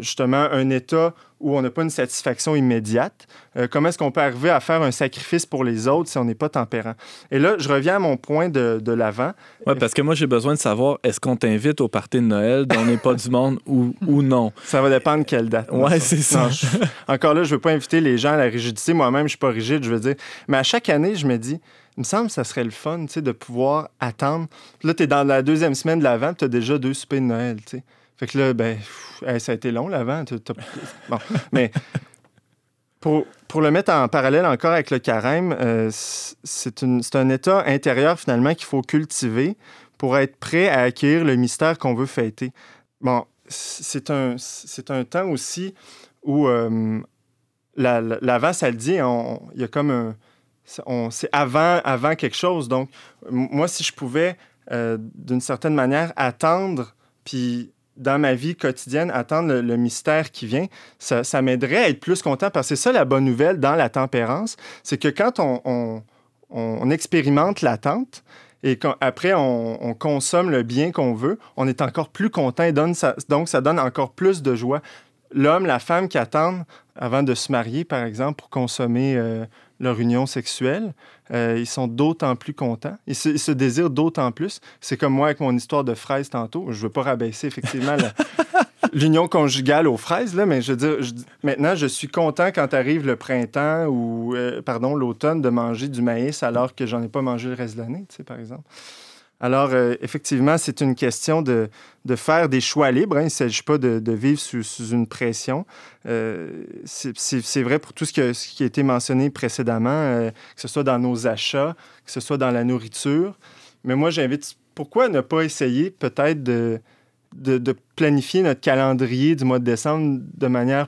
justement un état où on n'a pas une satisfaction immédiate. Euh, comment est-ce qu'on peut arriver à faire un sacrifice pour les autres si on n'est pas tempérant? Et là, je reviens à mon point de, de l'avant. Oui, parce que moi, j'ai besoin de savoir, est-ce qu'on t'invite au party de Noël dont on n'est pas du monde ou, ou non? Ça va dépendre quelle date. Oui, c'est ça. encore là, je ne veux pas inviter les gens à la rigidité. Moi-même, je ne suis pas rigide, je veux dire. Mais à chaque année, je me dis, il me semble que ça serait le fun, de pouvoir attendre. là, tu es dans la deuxième semaine de l'avant, tu as déjà deux soupers de Noël. Fait que là, ben, ça a été long l'avant. Bon, mais pour, pour, le mettre en parallèle encore avec le carême, euh, c'est un état intérieur finalement qu'il faut cultiver pour être prêt à acquérir le mystère qu'on veut fêter. Bon, c'est un, un temps aussi où euh, l'avant, ça le dit, il y a comme un. C'est avant, avant quelque chose. Donc, moi, si je pouvais, euh, d'une certaine manière, attendre, puis dans ma vie quotidienne, attendre le, mystère qui vient, ça, m'aiderait à être plus content parce que c'est ça la bonne nouvelle dans la tempérance, c'est que quand on, on, expérimente l'attente, et qu'après on, on, consomme le bien qu'on veut, on est encore plus content et donne donc ça donne encore plus de joie. L'homme, la femme qui attendent avant de se marier, par exemple, pour consommer euh, leur union sexuelle, euh, ils sont d'autant plus contents. Ils se, désirent d'autant plus. C'est comme moi avec mon histoire de fraises tantôt. Je ne veux pas rabaisser effectivement l'union conjugale aux fraises, là, mais je veux dire, maintenant, je suis content quand arrive le printemps ou, euh, pardon, l'automne de manger du maïs alors que j'en ai pas mangé le reste de l'année, tu sais, par exemple. Alors, euh, effectivement, c'est une question de, de, faire des choix libres. Hein. Il ne s'agit pas de, vivre sous, une pression. Euh, c'est vrai pour tout ce, qui a été mentionné précédemment, euh, que ce soit dans nos achats, que ce soit dans la nourriture. Mais moi, j'invite, pourquoi ne pas essayer peut-être de, de, planifier notre calendrier du mois de décembre de manière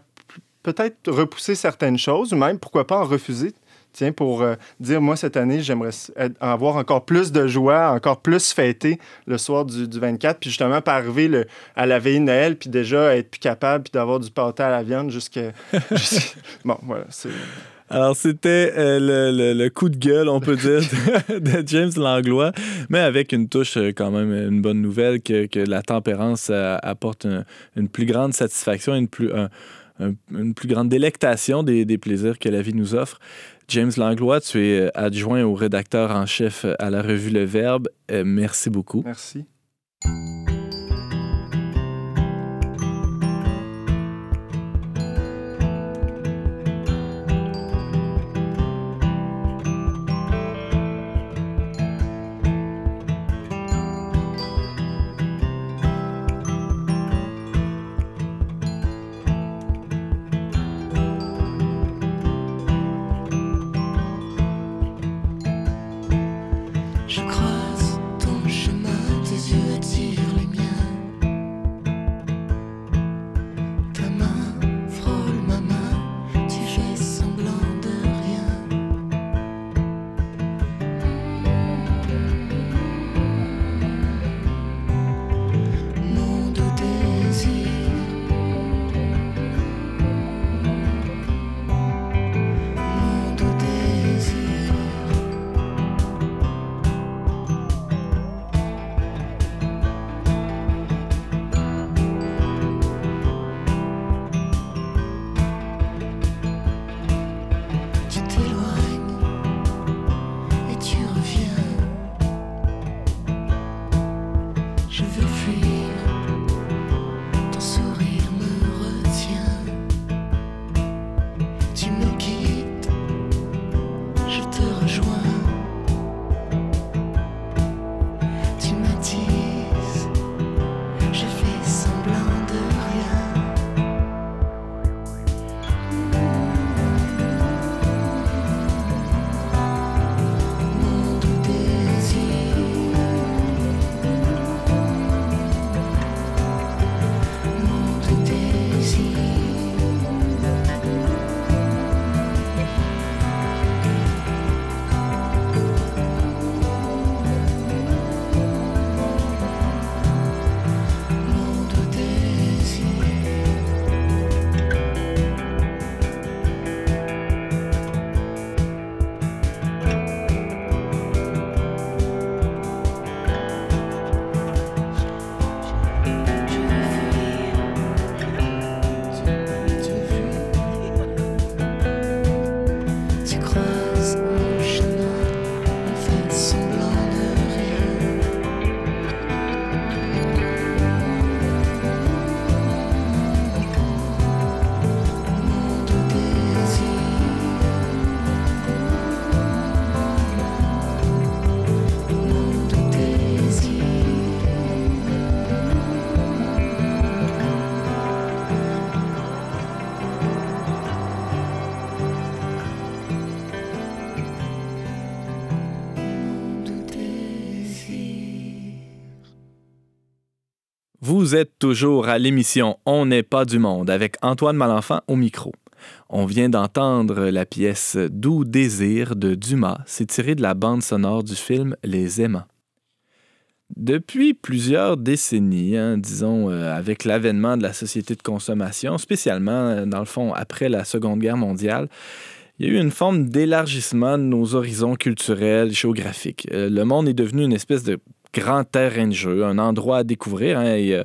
peut-être repousser certaines choses, ou même, pourquoi pas en refuser tiens, pour euh, dire, moi, cette année, j'aimerais avoir encore plus de joie, encore plus fêter le soir du, du 24, puis justement, pas arriver le, à la veille de Noël, puis déjà être plus capable, puis d'avoir du pâté à la viande jusqu'à... bon, voilà, c'est... Alors, c'était euh, le, le, le, coup de gueule, on peut dire, de, de, James Langlois, mais avec une touche euh, quand même, une bonne nouvelle, que, que la tempérance euh, apporte une, une, plus grande satisfaction, une plus, un, un, une plus grande délectation des, des, plaisirs que la vie nous offre. James Langlois, tu es adjoint au rédacteur en chef à la revue Le Verbe. Euh, merci beaucoup. Merci. Êtes toujours à l'émission On n'est pas du monde avec Antoine Malenfant au micro. On vient d'entendre la pièce Doux désir de Dumas. C'est tiré de la bande sonore du film Les Aimants. Depuis plusieurs décennies, hein, disons euh, avec l'avènement de la société de consommation, spécialement euh, dans le fond après la Seconde Guerre mondiale, il y a eu une forme d'élargissement de nos horizons culturels, géographiques. Euh, le monde est devenu une espèce de grand terrain de jeu, un endroit à découvrir. Hein, et,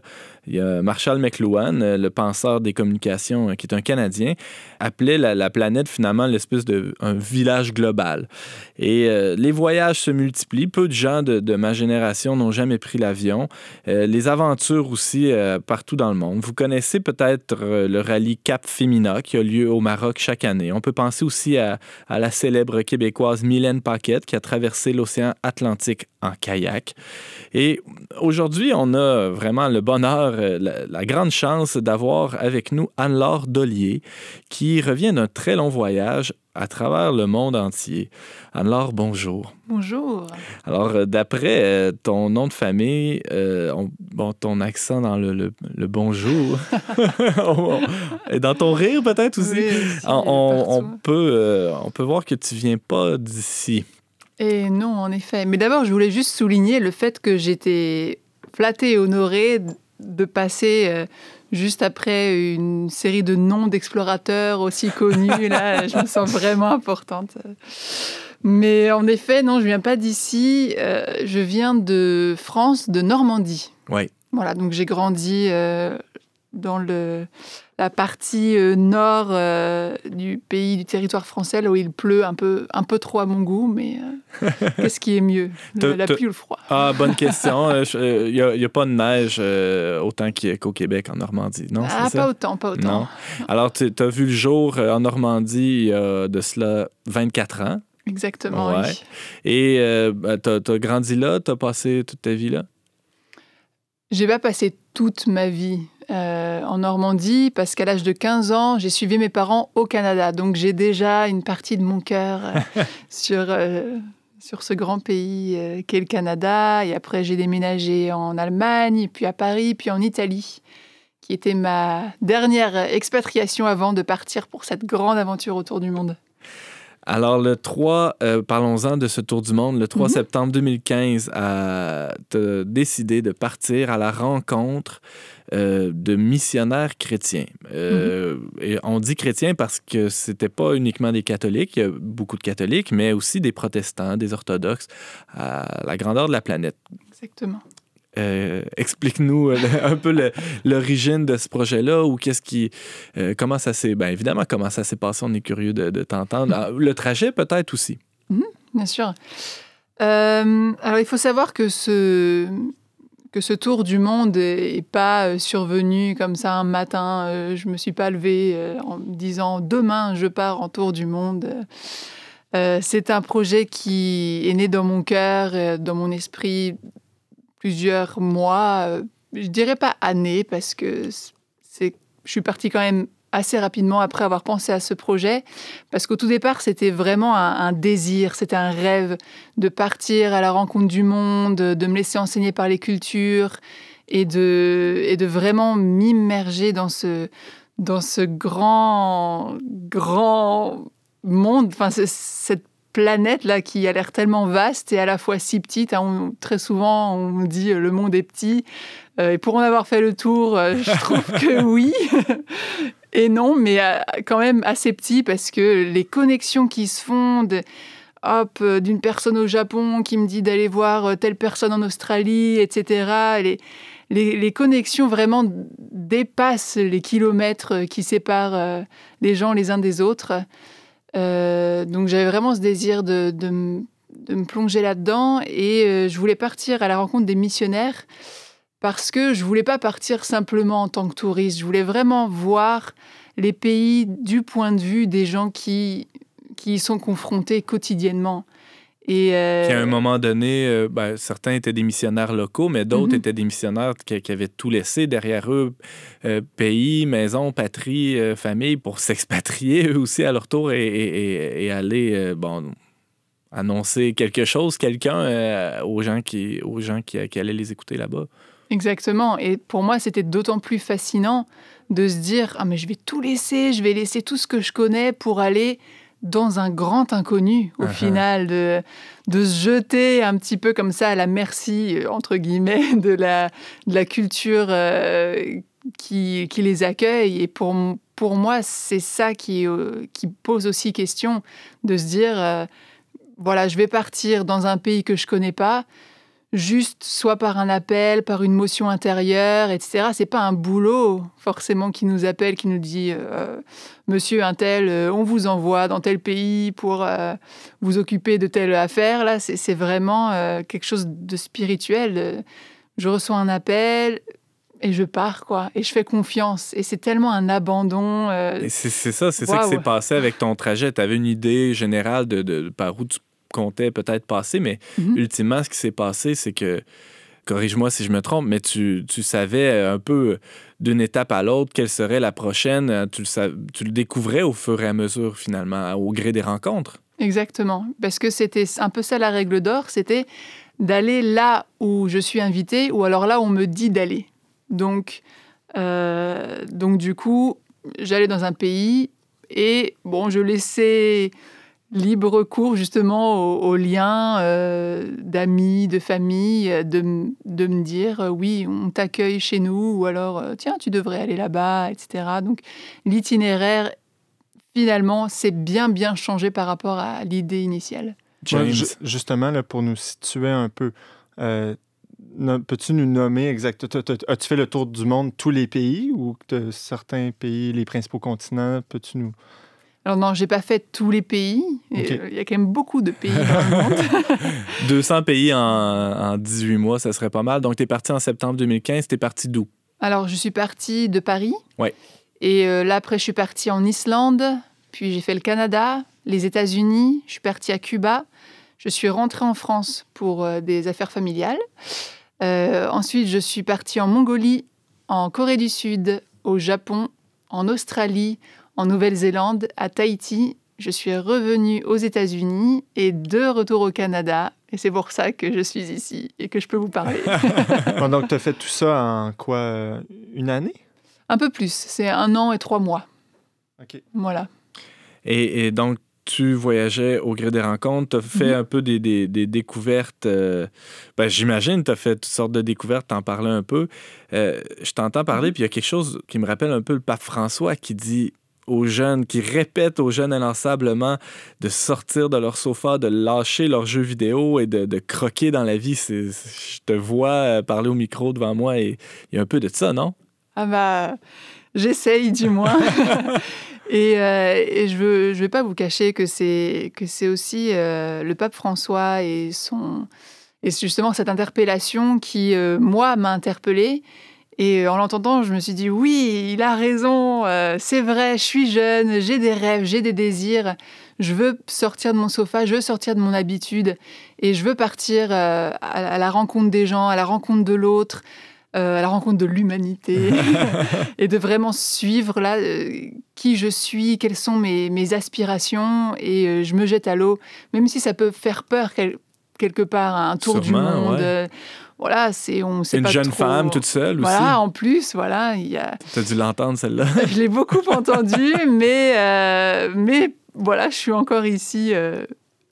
Il y a Marshall McLuhan, euh, le penseur des communications, euh, qui est un Canadien, appelait la, la planète finalement l'espèce de un village global. Et euh, les voyages se multiplient. Peu de gens de, ma génération n'ont jamais pris l'avion. Les aventures aussi partout dans le monde. Vous connaissez peut-être le rallye Cap Femina qui a lieu au Maroc chaque année. On peut penser aussi à, à la célèbre québécoise Mylène Paquette qui a traversé l'océan Atlantique en kayak. Et aujourd'hui, on a vraiment le bonheur, euh, la, la grande chance d'avoir avec nous Anne-Laure Dollier qui revient d'un très long voyage à travers le monde entier. Anne-Laure, bonjour. Bonjour. Alors, euh, d'après euh, ton nom de famille, euh, on- bon, ton accent dans le, le- le bonjour, on- et dans ton rire peut-être aussi, Oui, aussi, on, on- on partout. peut, euh, on peut voir que tu viens pas d'ici. Et non, en effet. Mais d'abord, je voulais juste souligner le fait que j'étais flattée et honorée de passer euh, juste après une série de noms d'explorateurs aussi connus. Là, je me sens vraiment importante. Mais en effet, non, je viens pas d'ici. euh, je viens de France, de Normandie. Oui. Voilà, donc j'ai grandi euh, dans le, la partie euh, nord euh, du pays, du territoire français, là où il pleut un peu, un peu trop à mon goût, mais euh, qu'est-ce qui est mieux? La pluie ou le froid? Ah, bonne question. Il n'y a, pas de neige autant qu'au Québec, en Normandie, non? Ah, ça? pas autant, pas autant. Non. Alors, tu as vu le jour en Normandie il y a de cela 24 ans. Exactement, Ouais. oui. Et euh, tu as, grandi là, tu as passé toute ta vie là? J'ai pas passé toute ma vie euh, en Normandie parce qu'à l'âge de 15 ans, j'ai suivi mes parents au Canada. Donc j'ai déjà une partie de mon cœur euh, sur, euh, sur ce grand pays qu'est le Canada. Et après, j'ai déménagé en Allemagne, puis à Paris, puis en Italie, qui était ma dernière expatriation avant de partir pour cette grande aventure autour du monde. Alors, le 3, euh, parlons-en de ce tour du monde. Le 3 Mhm. septembre 2015, tu as décidé de partir à la rencontre euh, de missionnaires chrétiens. Euh, Et on dit chrétiens parce que c'était pas uniquement des catholiques, il y a beaucoup de catholiques, mais aussi des protestants, des orthodoxes, à la grandeur de la planète. Exactement. Euh, Explique-nous euh, un peu l'origine de ce projet-là ou qu'est-ce qui, euh, comment ça s'est, bien évidemment comment ça s'est passé. On est curieux de, t'entendre. Ah, Le trajet peut-être aussi. Bien sûr. Alors, il faut savoir que ce, que ce tour du monde n'est pas survenu comme ça un matin. Je ne me suis pas levée en me disant demain je pars en tour du monde. C'est un projet qui est né dans mon cœur, dans mon esprit, plusieurs mois, euh, je dirais pas années, parce que c'est, je suis partie quand même assez rapidement après avoir pensé à ce projet, parce qu'au tout départ, c'était vraiment un, un désir, c'était un rêve de partir à la rencontre du monde, de me laisser enseigner par les cultures et de, et de vraiment m'immerger dans ce, dans ce grand, grand monde, enfin, c'est- cette planète-là qui a l'air tellement vaste et à la fois si petite. hein. On- très souvent, on dit euh, le monde est petit. Euh, et pour en avoir fait le tour, euh, je trouve que oui. et non, mais euh, quand même assez petit parce que les connexions qui se font, de- hop, d'une personne au Japon qui me dit d'aller voir telle personne en Australie, etc. Les, les, les connexions vraiment dépassent les kilomètres qui séparent les gens les uns des autres. Euh, donc j'avais vraiment ce désir de, de, me plonger là-dedans et euh, je voulais partir à la rencontre des missionnaires parce que je voulais pas partir simplement en tant que touriste. Je voulais vraiment voir les pays du point de vue des gens qui, qui y sont confrontés quotidiennement. Et euh, Puis à un moment donné, euh, ben, certains étaient des missionnaires locaux, mais d'autres Mhm. étaient des missionnaires qui, qui avaient tout laissé derrière eux, euh, pays, maison, patrie, euh, famille, pour s'expatrier eux aussi à leur tour et, et- et- et aller, bon, annoncer quelque chose, quelqu'un aux gens, qui, aux gens qui, qui allaient les écouter là-bas. Exactement. Et pour moi, c'était d'autant plus fascinant de se dire ah mais je vais tout laisser, je vais laisser tout ce que je connais pour aller dans un grand inconnu au Uh-huh. final de de se jeter un petit peu comme ça à la merci euh, entre guillemets de la de la culture euh, qui qui les accueille et pour pour moi c'est ça qui euh, qui pose aussi question de se dire euh, voilà je vais partir dans un pays que je connais pas juste soit par un appel, par une motion intérieure, etc. C'est pas un boulot forcément qui nous appelle, qui nous dit euh, Monsieur un tel, euh, on vous envoie dans tel pays pour euh, vous occuper de telle affaire. Là, c'est vraiment quelque chose de spirituel. Je reçois un appel, et je pars, quoi. Et je fais confiance. Et c'est tellement un abandon. c'est ça, c'est ça qui s'est passé avec ton trajet. Tu avais une idée générale de, de, par où tu comptait peut-être passer, mais Mhm. ultimement, ce qui s'est passé, c'est que, corrige-moi si je me trompe, mais tu, tu savais un peu d'une étape à l'autre quelle serait la prochaine. euh, Tu le, tu le découvrais au fur et à mesure, finalement, au gré des rencontres. Exactement. Parce que c'était un peu ça la règle d'or, c'était d'aller là où je suis invitée ou alors là où on me dit d'aller. Donc, euh, donc du coup, j'allais dans un pays et bon, je laissais libre cours justement aux, aux liens euh, d'amis, de famille, euh, de, de me dire euh, oui, on t'accueille chez nous ou alors euh, tiens, tu devrais aller là-bas, etc. Donc l'itinéraire, finalement, s'est bien bien changé par rapport à l'idée initiale. James. Ouais, ju- justement, là, pour nous situer un peu, euh, peux-tu nous nommer exactement, as-tu fait le tour du monde, tous les pays ou de certains pays, les principaux continents, peux-tu nous... Alors non, j'ai pas fait tous les pays. Euh, Il y a quand même beaucoup de pays dans le monde. 200 pays en, en 18 mois, ça serait pas mal. Donc, tu es parti en septembre 2015. Tu es parti d'où? Alors, je suis partie de Paris. Ouais. Et euh, là, après, je suis partie en Islande. Puis j'ai fait le Canada, les États-Unis. Je suis partie à Cuba. Je suis rentrée en France pour euh, des affaires familiales. Euh, ensuite, je suis partie en Mongolie, en Corée du Sud, au Japon, en Australie, en Nouvelle-Zélande, à Tahiti. Je suis revenue aux États-Unis et de retour au Canada. Et c'est pour ça que je suis ici et que je peux vous parler. Bon, donc, tu as fait tout ça en quoi, une année? Un peu plus, c'est un an et trois mois. OK. Voilà. Et, et donc, tu voyageais au gré des rencontres, tu as fait Mhm. un peu des, des- des découvertes. euh, ben, J'imagine, tu as fait toutes sortes de découvertes, t'en parlais un peu. Euh, je t'entends parler, puis il y a quelque chose qui me rappelle un peu le pape François qui dit aux jeunes, qui répète aux jeunes inlassablement de sortir de leur sofa, de lâcher leurs jeux vidéo et de, de croquer dans la vie. C'est- je te vois euh, parler au micro devant moi et il y a un peu de ça, non? Ah bah, j'essaye du moins. et, euh, et je veux, je vais pas vous cacher que c'est que c'est aussi euh, le pape François et son et justement cette interpellation qui euh, moi m'a interpellée. Et en l'entendant, je me suis dit oui, il a raison, euh, c'est vrai, je suis jeune, j'ai des rêves, j'ai des désirs, je veux sortir de mon sofa, je veux sortir de mon habitude et je veux partir euh, à, la rencontre des gens, à la rencontre de l'autre, euh, à la rencontre de l'humanité et de vraiment suivre là euh, qui je suis, quelles sont mes, mes aspirations et euh, je me jette à l'eau, même si ça peut faire peur quel- quelque part, un tour du monde. ouais. Voilà, c'est on sait Une pas jeune trop. femme toute seule aussi. Voilà, en plus, voilà, il y a Tu as dû l'entendre, celle-là. je l'ai beaucoup entendu, mais, euh, mais voilà, je suis encore ici euh,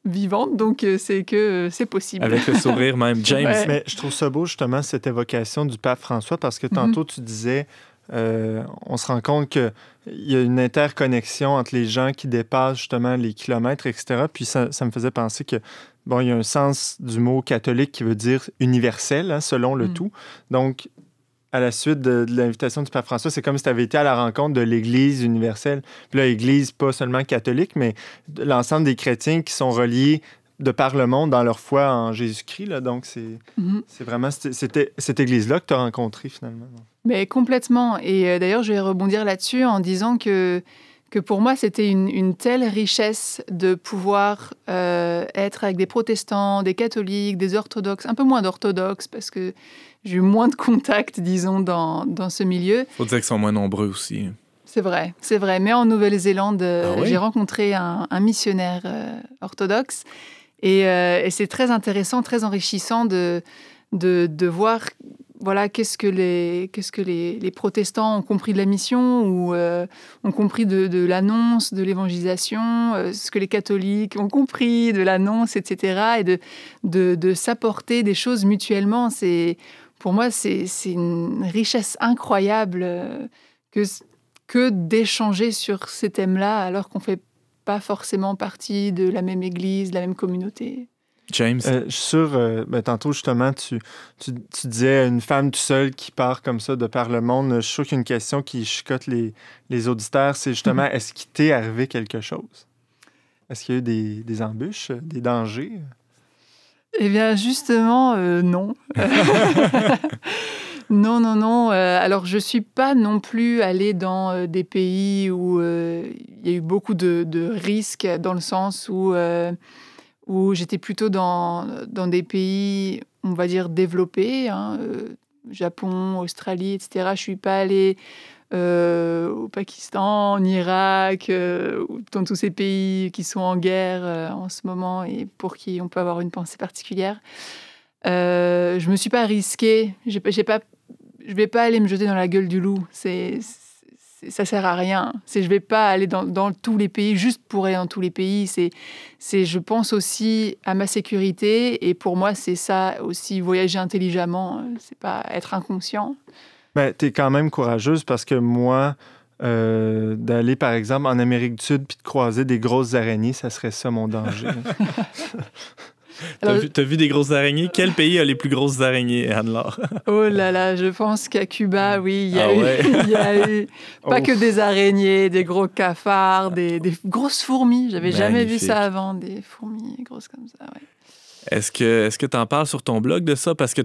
vivante, donc euh, c'est que c'est possible. Avec le sourire même. James, Ouais. Mais je trouve ça beau, justement, cette évocation du pape François, parce que tantôt, tu disais, euh, on se rend compte qu'il y a une interconnexion entre les gens qui dépassent justement les kilomètres, etc. Puis ça, ça me faisait penser que, bon, il y a un sens du mot catholique qui veut dire universel, hein, selon le Mm. tout. Donc, à la suite de, de l'invitation du pape François, c'est comme si tu avais été à la rencontre de l'Église universelle. Puis là, Église, pas seulement catholique, mais de l'ensemble des chrétiens qui sont reliés de par le monde dans leur foi en Jésus-Christ. Donc, c'est c'est vraiment cette, cette- cette église-là que tu as rencontrée finalement. Mais complètement. Et euh, d'ailleurs, je vais rebondir là-dessus en disant que, que pour moi, c'était une, une telle richesse de pouvoir euh, être avec des protestants, des catholiques, des orthodoxes, un peu moins d'orthodoxes, parce que j'ai eu moins de contacts, disons, dans, dans ce milieu. faut dire qu'ils sont moins nombreux aussi. C'est vrai, c'est vrai. Mais en Nouvelle-Zélande, euh, Ah oui? j'ai rencontré un, un missionnaire euh, orthodoxe. Et, euh, et c'est très intéressant, très enrichissant de, de, de voir voilà, qu'est-ce que, les, qu'est-ce que les, les protestants ont compris de la mission ou euh, ont compris de, de l'annonce, de l'évangélisation, euh, ce que les catholiques ont compris de l'annonce, etc. Et de, de, de s'apporter des choses mutuellement. C'est, pour moi, c'est, une richesse incroyable euh, que, que d'échanger sur ces thèmes-là alors qu'on ne fait pas forcément partie de la même église, de la même communauté. James? Euh, je suis sûr, euh, ben, tantôt justement, tu, tu, tu disais une femme tout seule qui part comme ça de par le monde. Je suis sûr qu'une question qui chicote les, les auditeurs, c'est justement est-ce qu'il t'est arrivé quelque chose? Est-ce qu'il y a eu des, des embûches, des dangers? Eh bien, justement, euh, non. non, non, non. Euh, alors, je suis pas non plus allée dans euh, des pays où euh, il y a eu beaucoup de, de risques, dans le sens où, euh, où j'étais plutôt dans, dans des pays, on va dire, développés, hein, euh, Japon, Australie, etc. Je suis pas allée euh, au Pakistan, en Irak, euh, dans tous ces pays qui sont en guerre en ce moment et pour qui on peut avoir une pensée particulière. Je me suis pas risquée. J'ai, j'ai pas, je vais pas aller me jeter dans la gueule du loup. Ça sert à rien. C'est, je vais pas aller dans, dans tous les pays juste pour aller dans tous les pays. C'est, c'est, je pense aussi à ma sécurité et pour moi c'est ça aussi voyager intelligemment. C'est pas être inconscient. Ben, tu es quand même courageuse parce que moi, euh, d'aller par exemple en Amérique du Sud puis de croiser des grosses araignées, ça serait ça mon danger. T'as vu, vu des grosses araignées? Quel pays a les plus grosses araignées, Anne-Laure? Oh là là, je pense qu'à Cuba, oui, il y a Ah eu, ouais. il y a eu pas que des araignées, des gros cafards, des, des grosses fourmis. J'avais jamais vu ça avant, des fourmis grosses comme ça. ouais. Est-ce que est-ce que tu en parles sur ton blog de ça? Parce que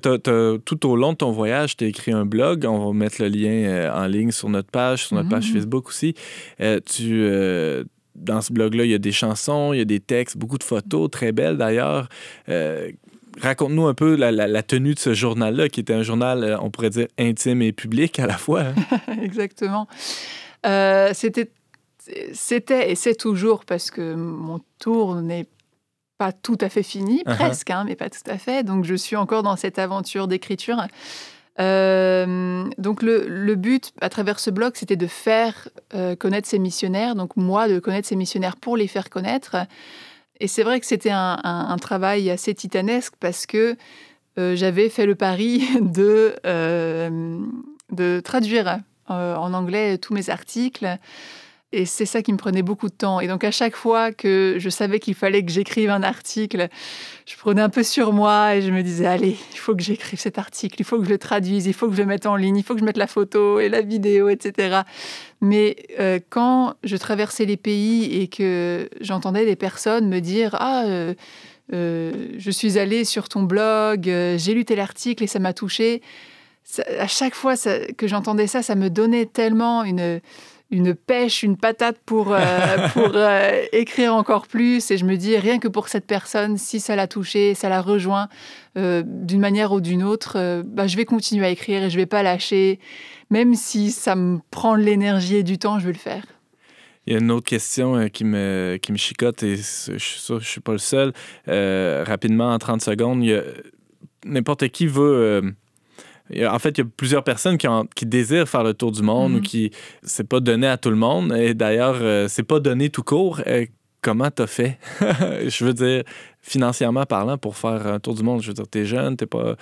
tout au long de ton voyage, tu as écrit un blog. On va mettre le lien euh, en ligne sur notre page, sur notre page Mhm. Facebook aussi. Euh, tu, euh, dans ce blog-là, il y a des chansons, il y a des textes, beaucoup de photos, très belles d'ailleurs. Euh, Raconte-nous un peu la, la- la tenue de ce journal-là, qui était un journal, euh, on pourrait dire, intime et public à la fois. hein. Exactement. Euh, C'était c'était et c'est toujours parce que mon tour n'est pas tout à fait fini, Uh-huh. presque, hein, mais pas tout à fait. Donc je suis encore dans cette aventure d'écriture. Euh, donc le, le but à travers ce blog, c'était de faire euh, connaître ces missionnaires, donc moi de connaître ces missionnaires pour les faire connaître. Et c'est vrai que c'était un, travail assez titanesque parce que euh, j'avais fait le pari de, de traduire en anglais tous mes articles. Et c'est ça qui me prenait beaucoup de temps. Et donc à chaque fois que je savais qu'il fallait que j'écrive un article, je prenais un peu sur moi et je me disais, allez, il faut que j'écrive cet article, il faut que je le traduise, il faut que je le mette en ligne, il faut que je mette la photo et la vidéo, etc. Mais euh, quand je traversais les pays et que j'entendais des personnes me dire, ah, euh, euh, je suis allée sur ton blog, j'ai lu tel article et ça m'a touché. À chaque fois que j'entendais ça, ça me donnait tellement une, une pêche, une patate pour, euh, pour euh, écrire encore plus. Et je me dis, rien que pour cette personne, si ça l'a touché, ça l'a rejoint euh, d'une manière ou d'une autre, bah, je vais continuer à écrire et je vais pas lâcher. Même si ça me prend de l'énergie et du temps, je vais le faire. Il y a une autre question qui, me, qui me chicote et je suis sûr que je ne suis pas le seul. Rapidement, en 30 secondes, n'importe qui veut. En fait, il y a plusieurs personnes qui, ont- qui désirent faire le tour du monde Mhm. ou qui. C'est pas donné à tout le monde. Et d'ailleurs, euh, c'est pas donné tout court. Euh, comment t'as fait? je veux dire, financièrement parlant, pour faire un tour du monde. Je veux dire, t'es jeune, t'es pas.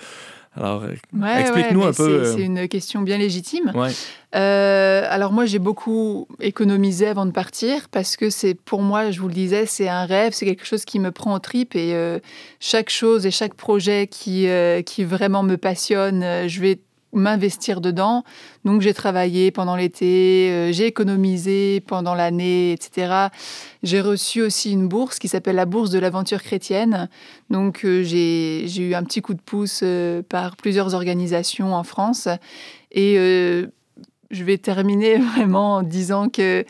Alors, euh, Ouais, Explique-nous ouais, un peu, c'est- euh, C'est une question bien légitime. ouais. Euh, alors moi, j'ai beaucoup économisé avant de partir parce que c'est pour moi, je vous le disais, c'est un rêve, c'est quelque chose qui me prend aux tripes et euh, chaque chose et chaque projet qui, euh, qui vraiment me passionne, je vais m'investir dedans. Donc j'ai travaillé pendant l'été, euh, j'ai économisé pendant l'année, etc. J'ai reçu aussi une bourse qui s'appelle la bourse de l'aventure chrétienne. Donc euh, j'ai eu un petit coup de pouce euh, par plusieurs organisations en France. Et je vais terminer vraiment en disant que,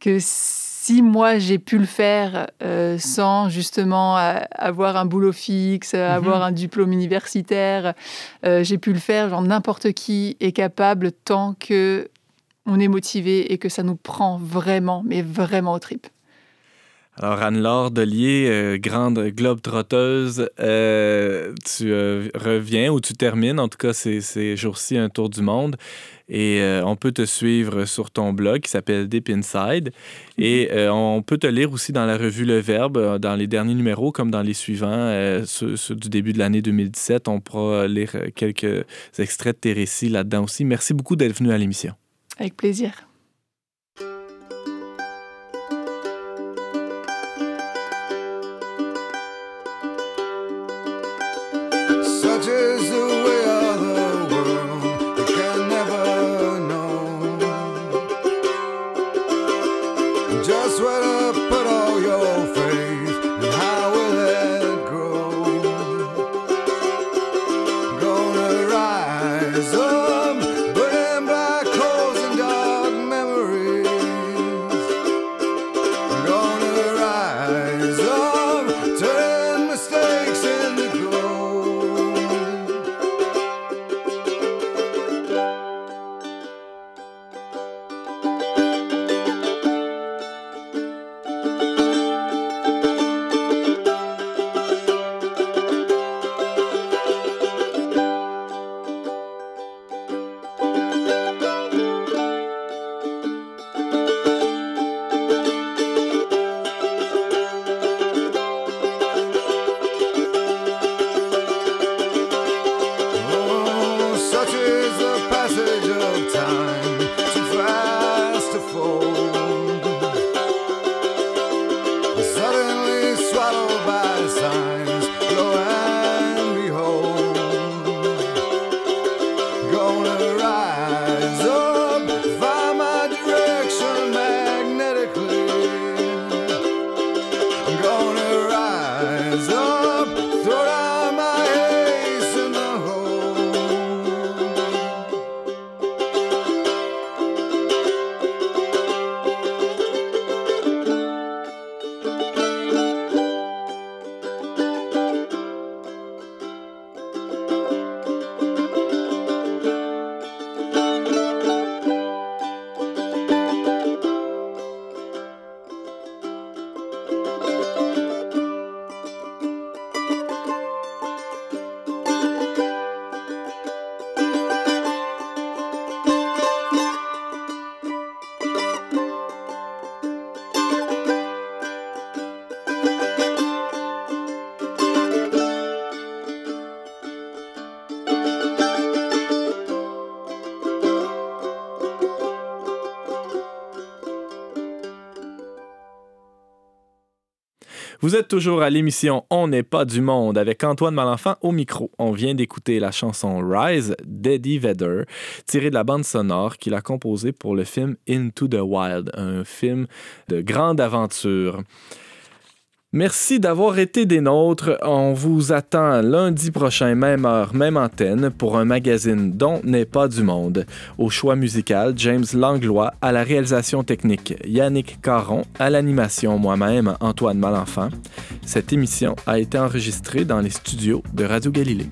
que si moi j'ai pu le faire euh, sans justement euh, avoir un boulot fixe, avoir un diplôme universitaire, euh, j'ai pu le faire, genre n'importe qui est capable tant que on est motivé et que ça nous prend vraiment, mais vraiment aux tripes. Alors, Anne-Laure Delier, euh, grande globe trotteuse, euh, tu euh, reviens ou tu termines, en tout cas ces, ces jours-ci, un tour du monde. Et euh, on peut te suivre sur ton blog qui s'appelle Deep Inside. Et euh, on peut te lire aussi dans la revue Le Verbe, euh, dans les derniers numéros comme dans les suivants, euh, ceux, ceux du début de l'année 2017. On pourra lire quelques extraits de tes récits là-dedans aussi. Merci beaucoup d'être venu à l'émission. Avec plaisir. Vous êtes toujours à l'émission On n'est pas du monde avec Antoine Malenfant au micro. On vient d'écouter la chanson Rise d'Eddie Vedder, tirée de la bande sonore qu'il a composée pour le film Into the Wild, un film de grande aventure. Merci d'avoir été des nôtres. On vous attend lundi prochain, même heure, même antenne, pour un magazine dont n'est pas du monde. Au choix musical, James Langlois, à la réalisation technique, Yannick Caron, à l'animation, moi-même, Antoine Malenfant. Cette émission a été enregistrée dans les studios de Radio Galilée.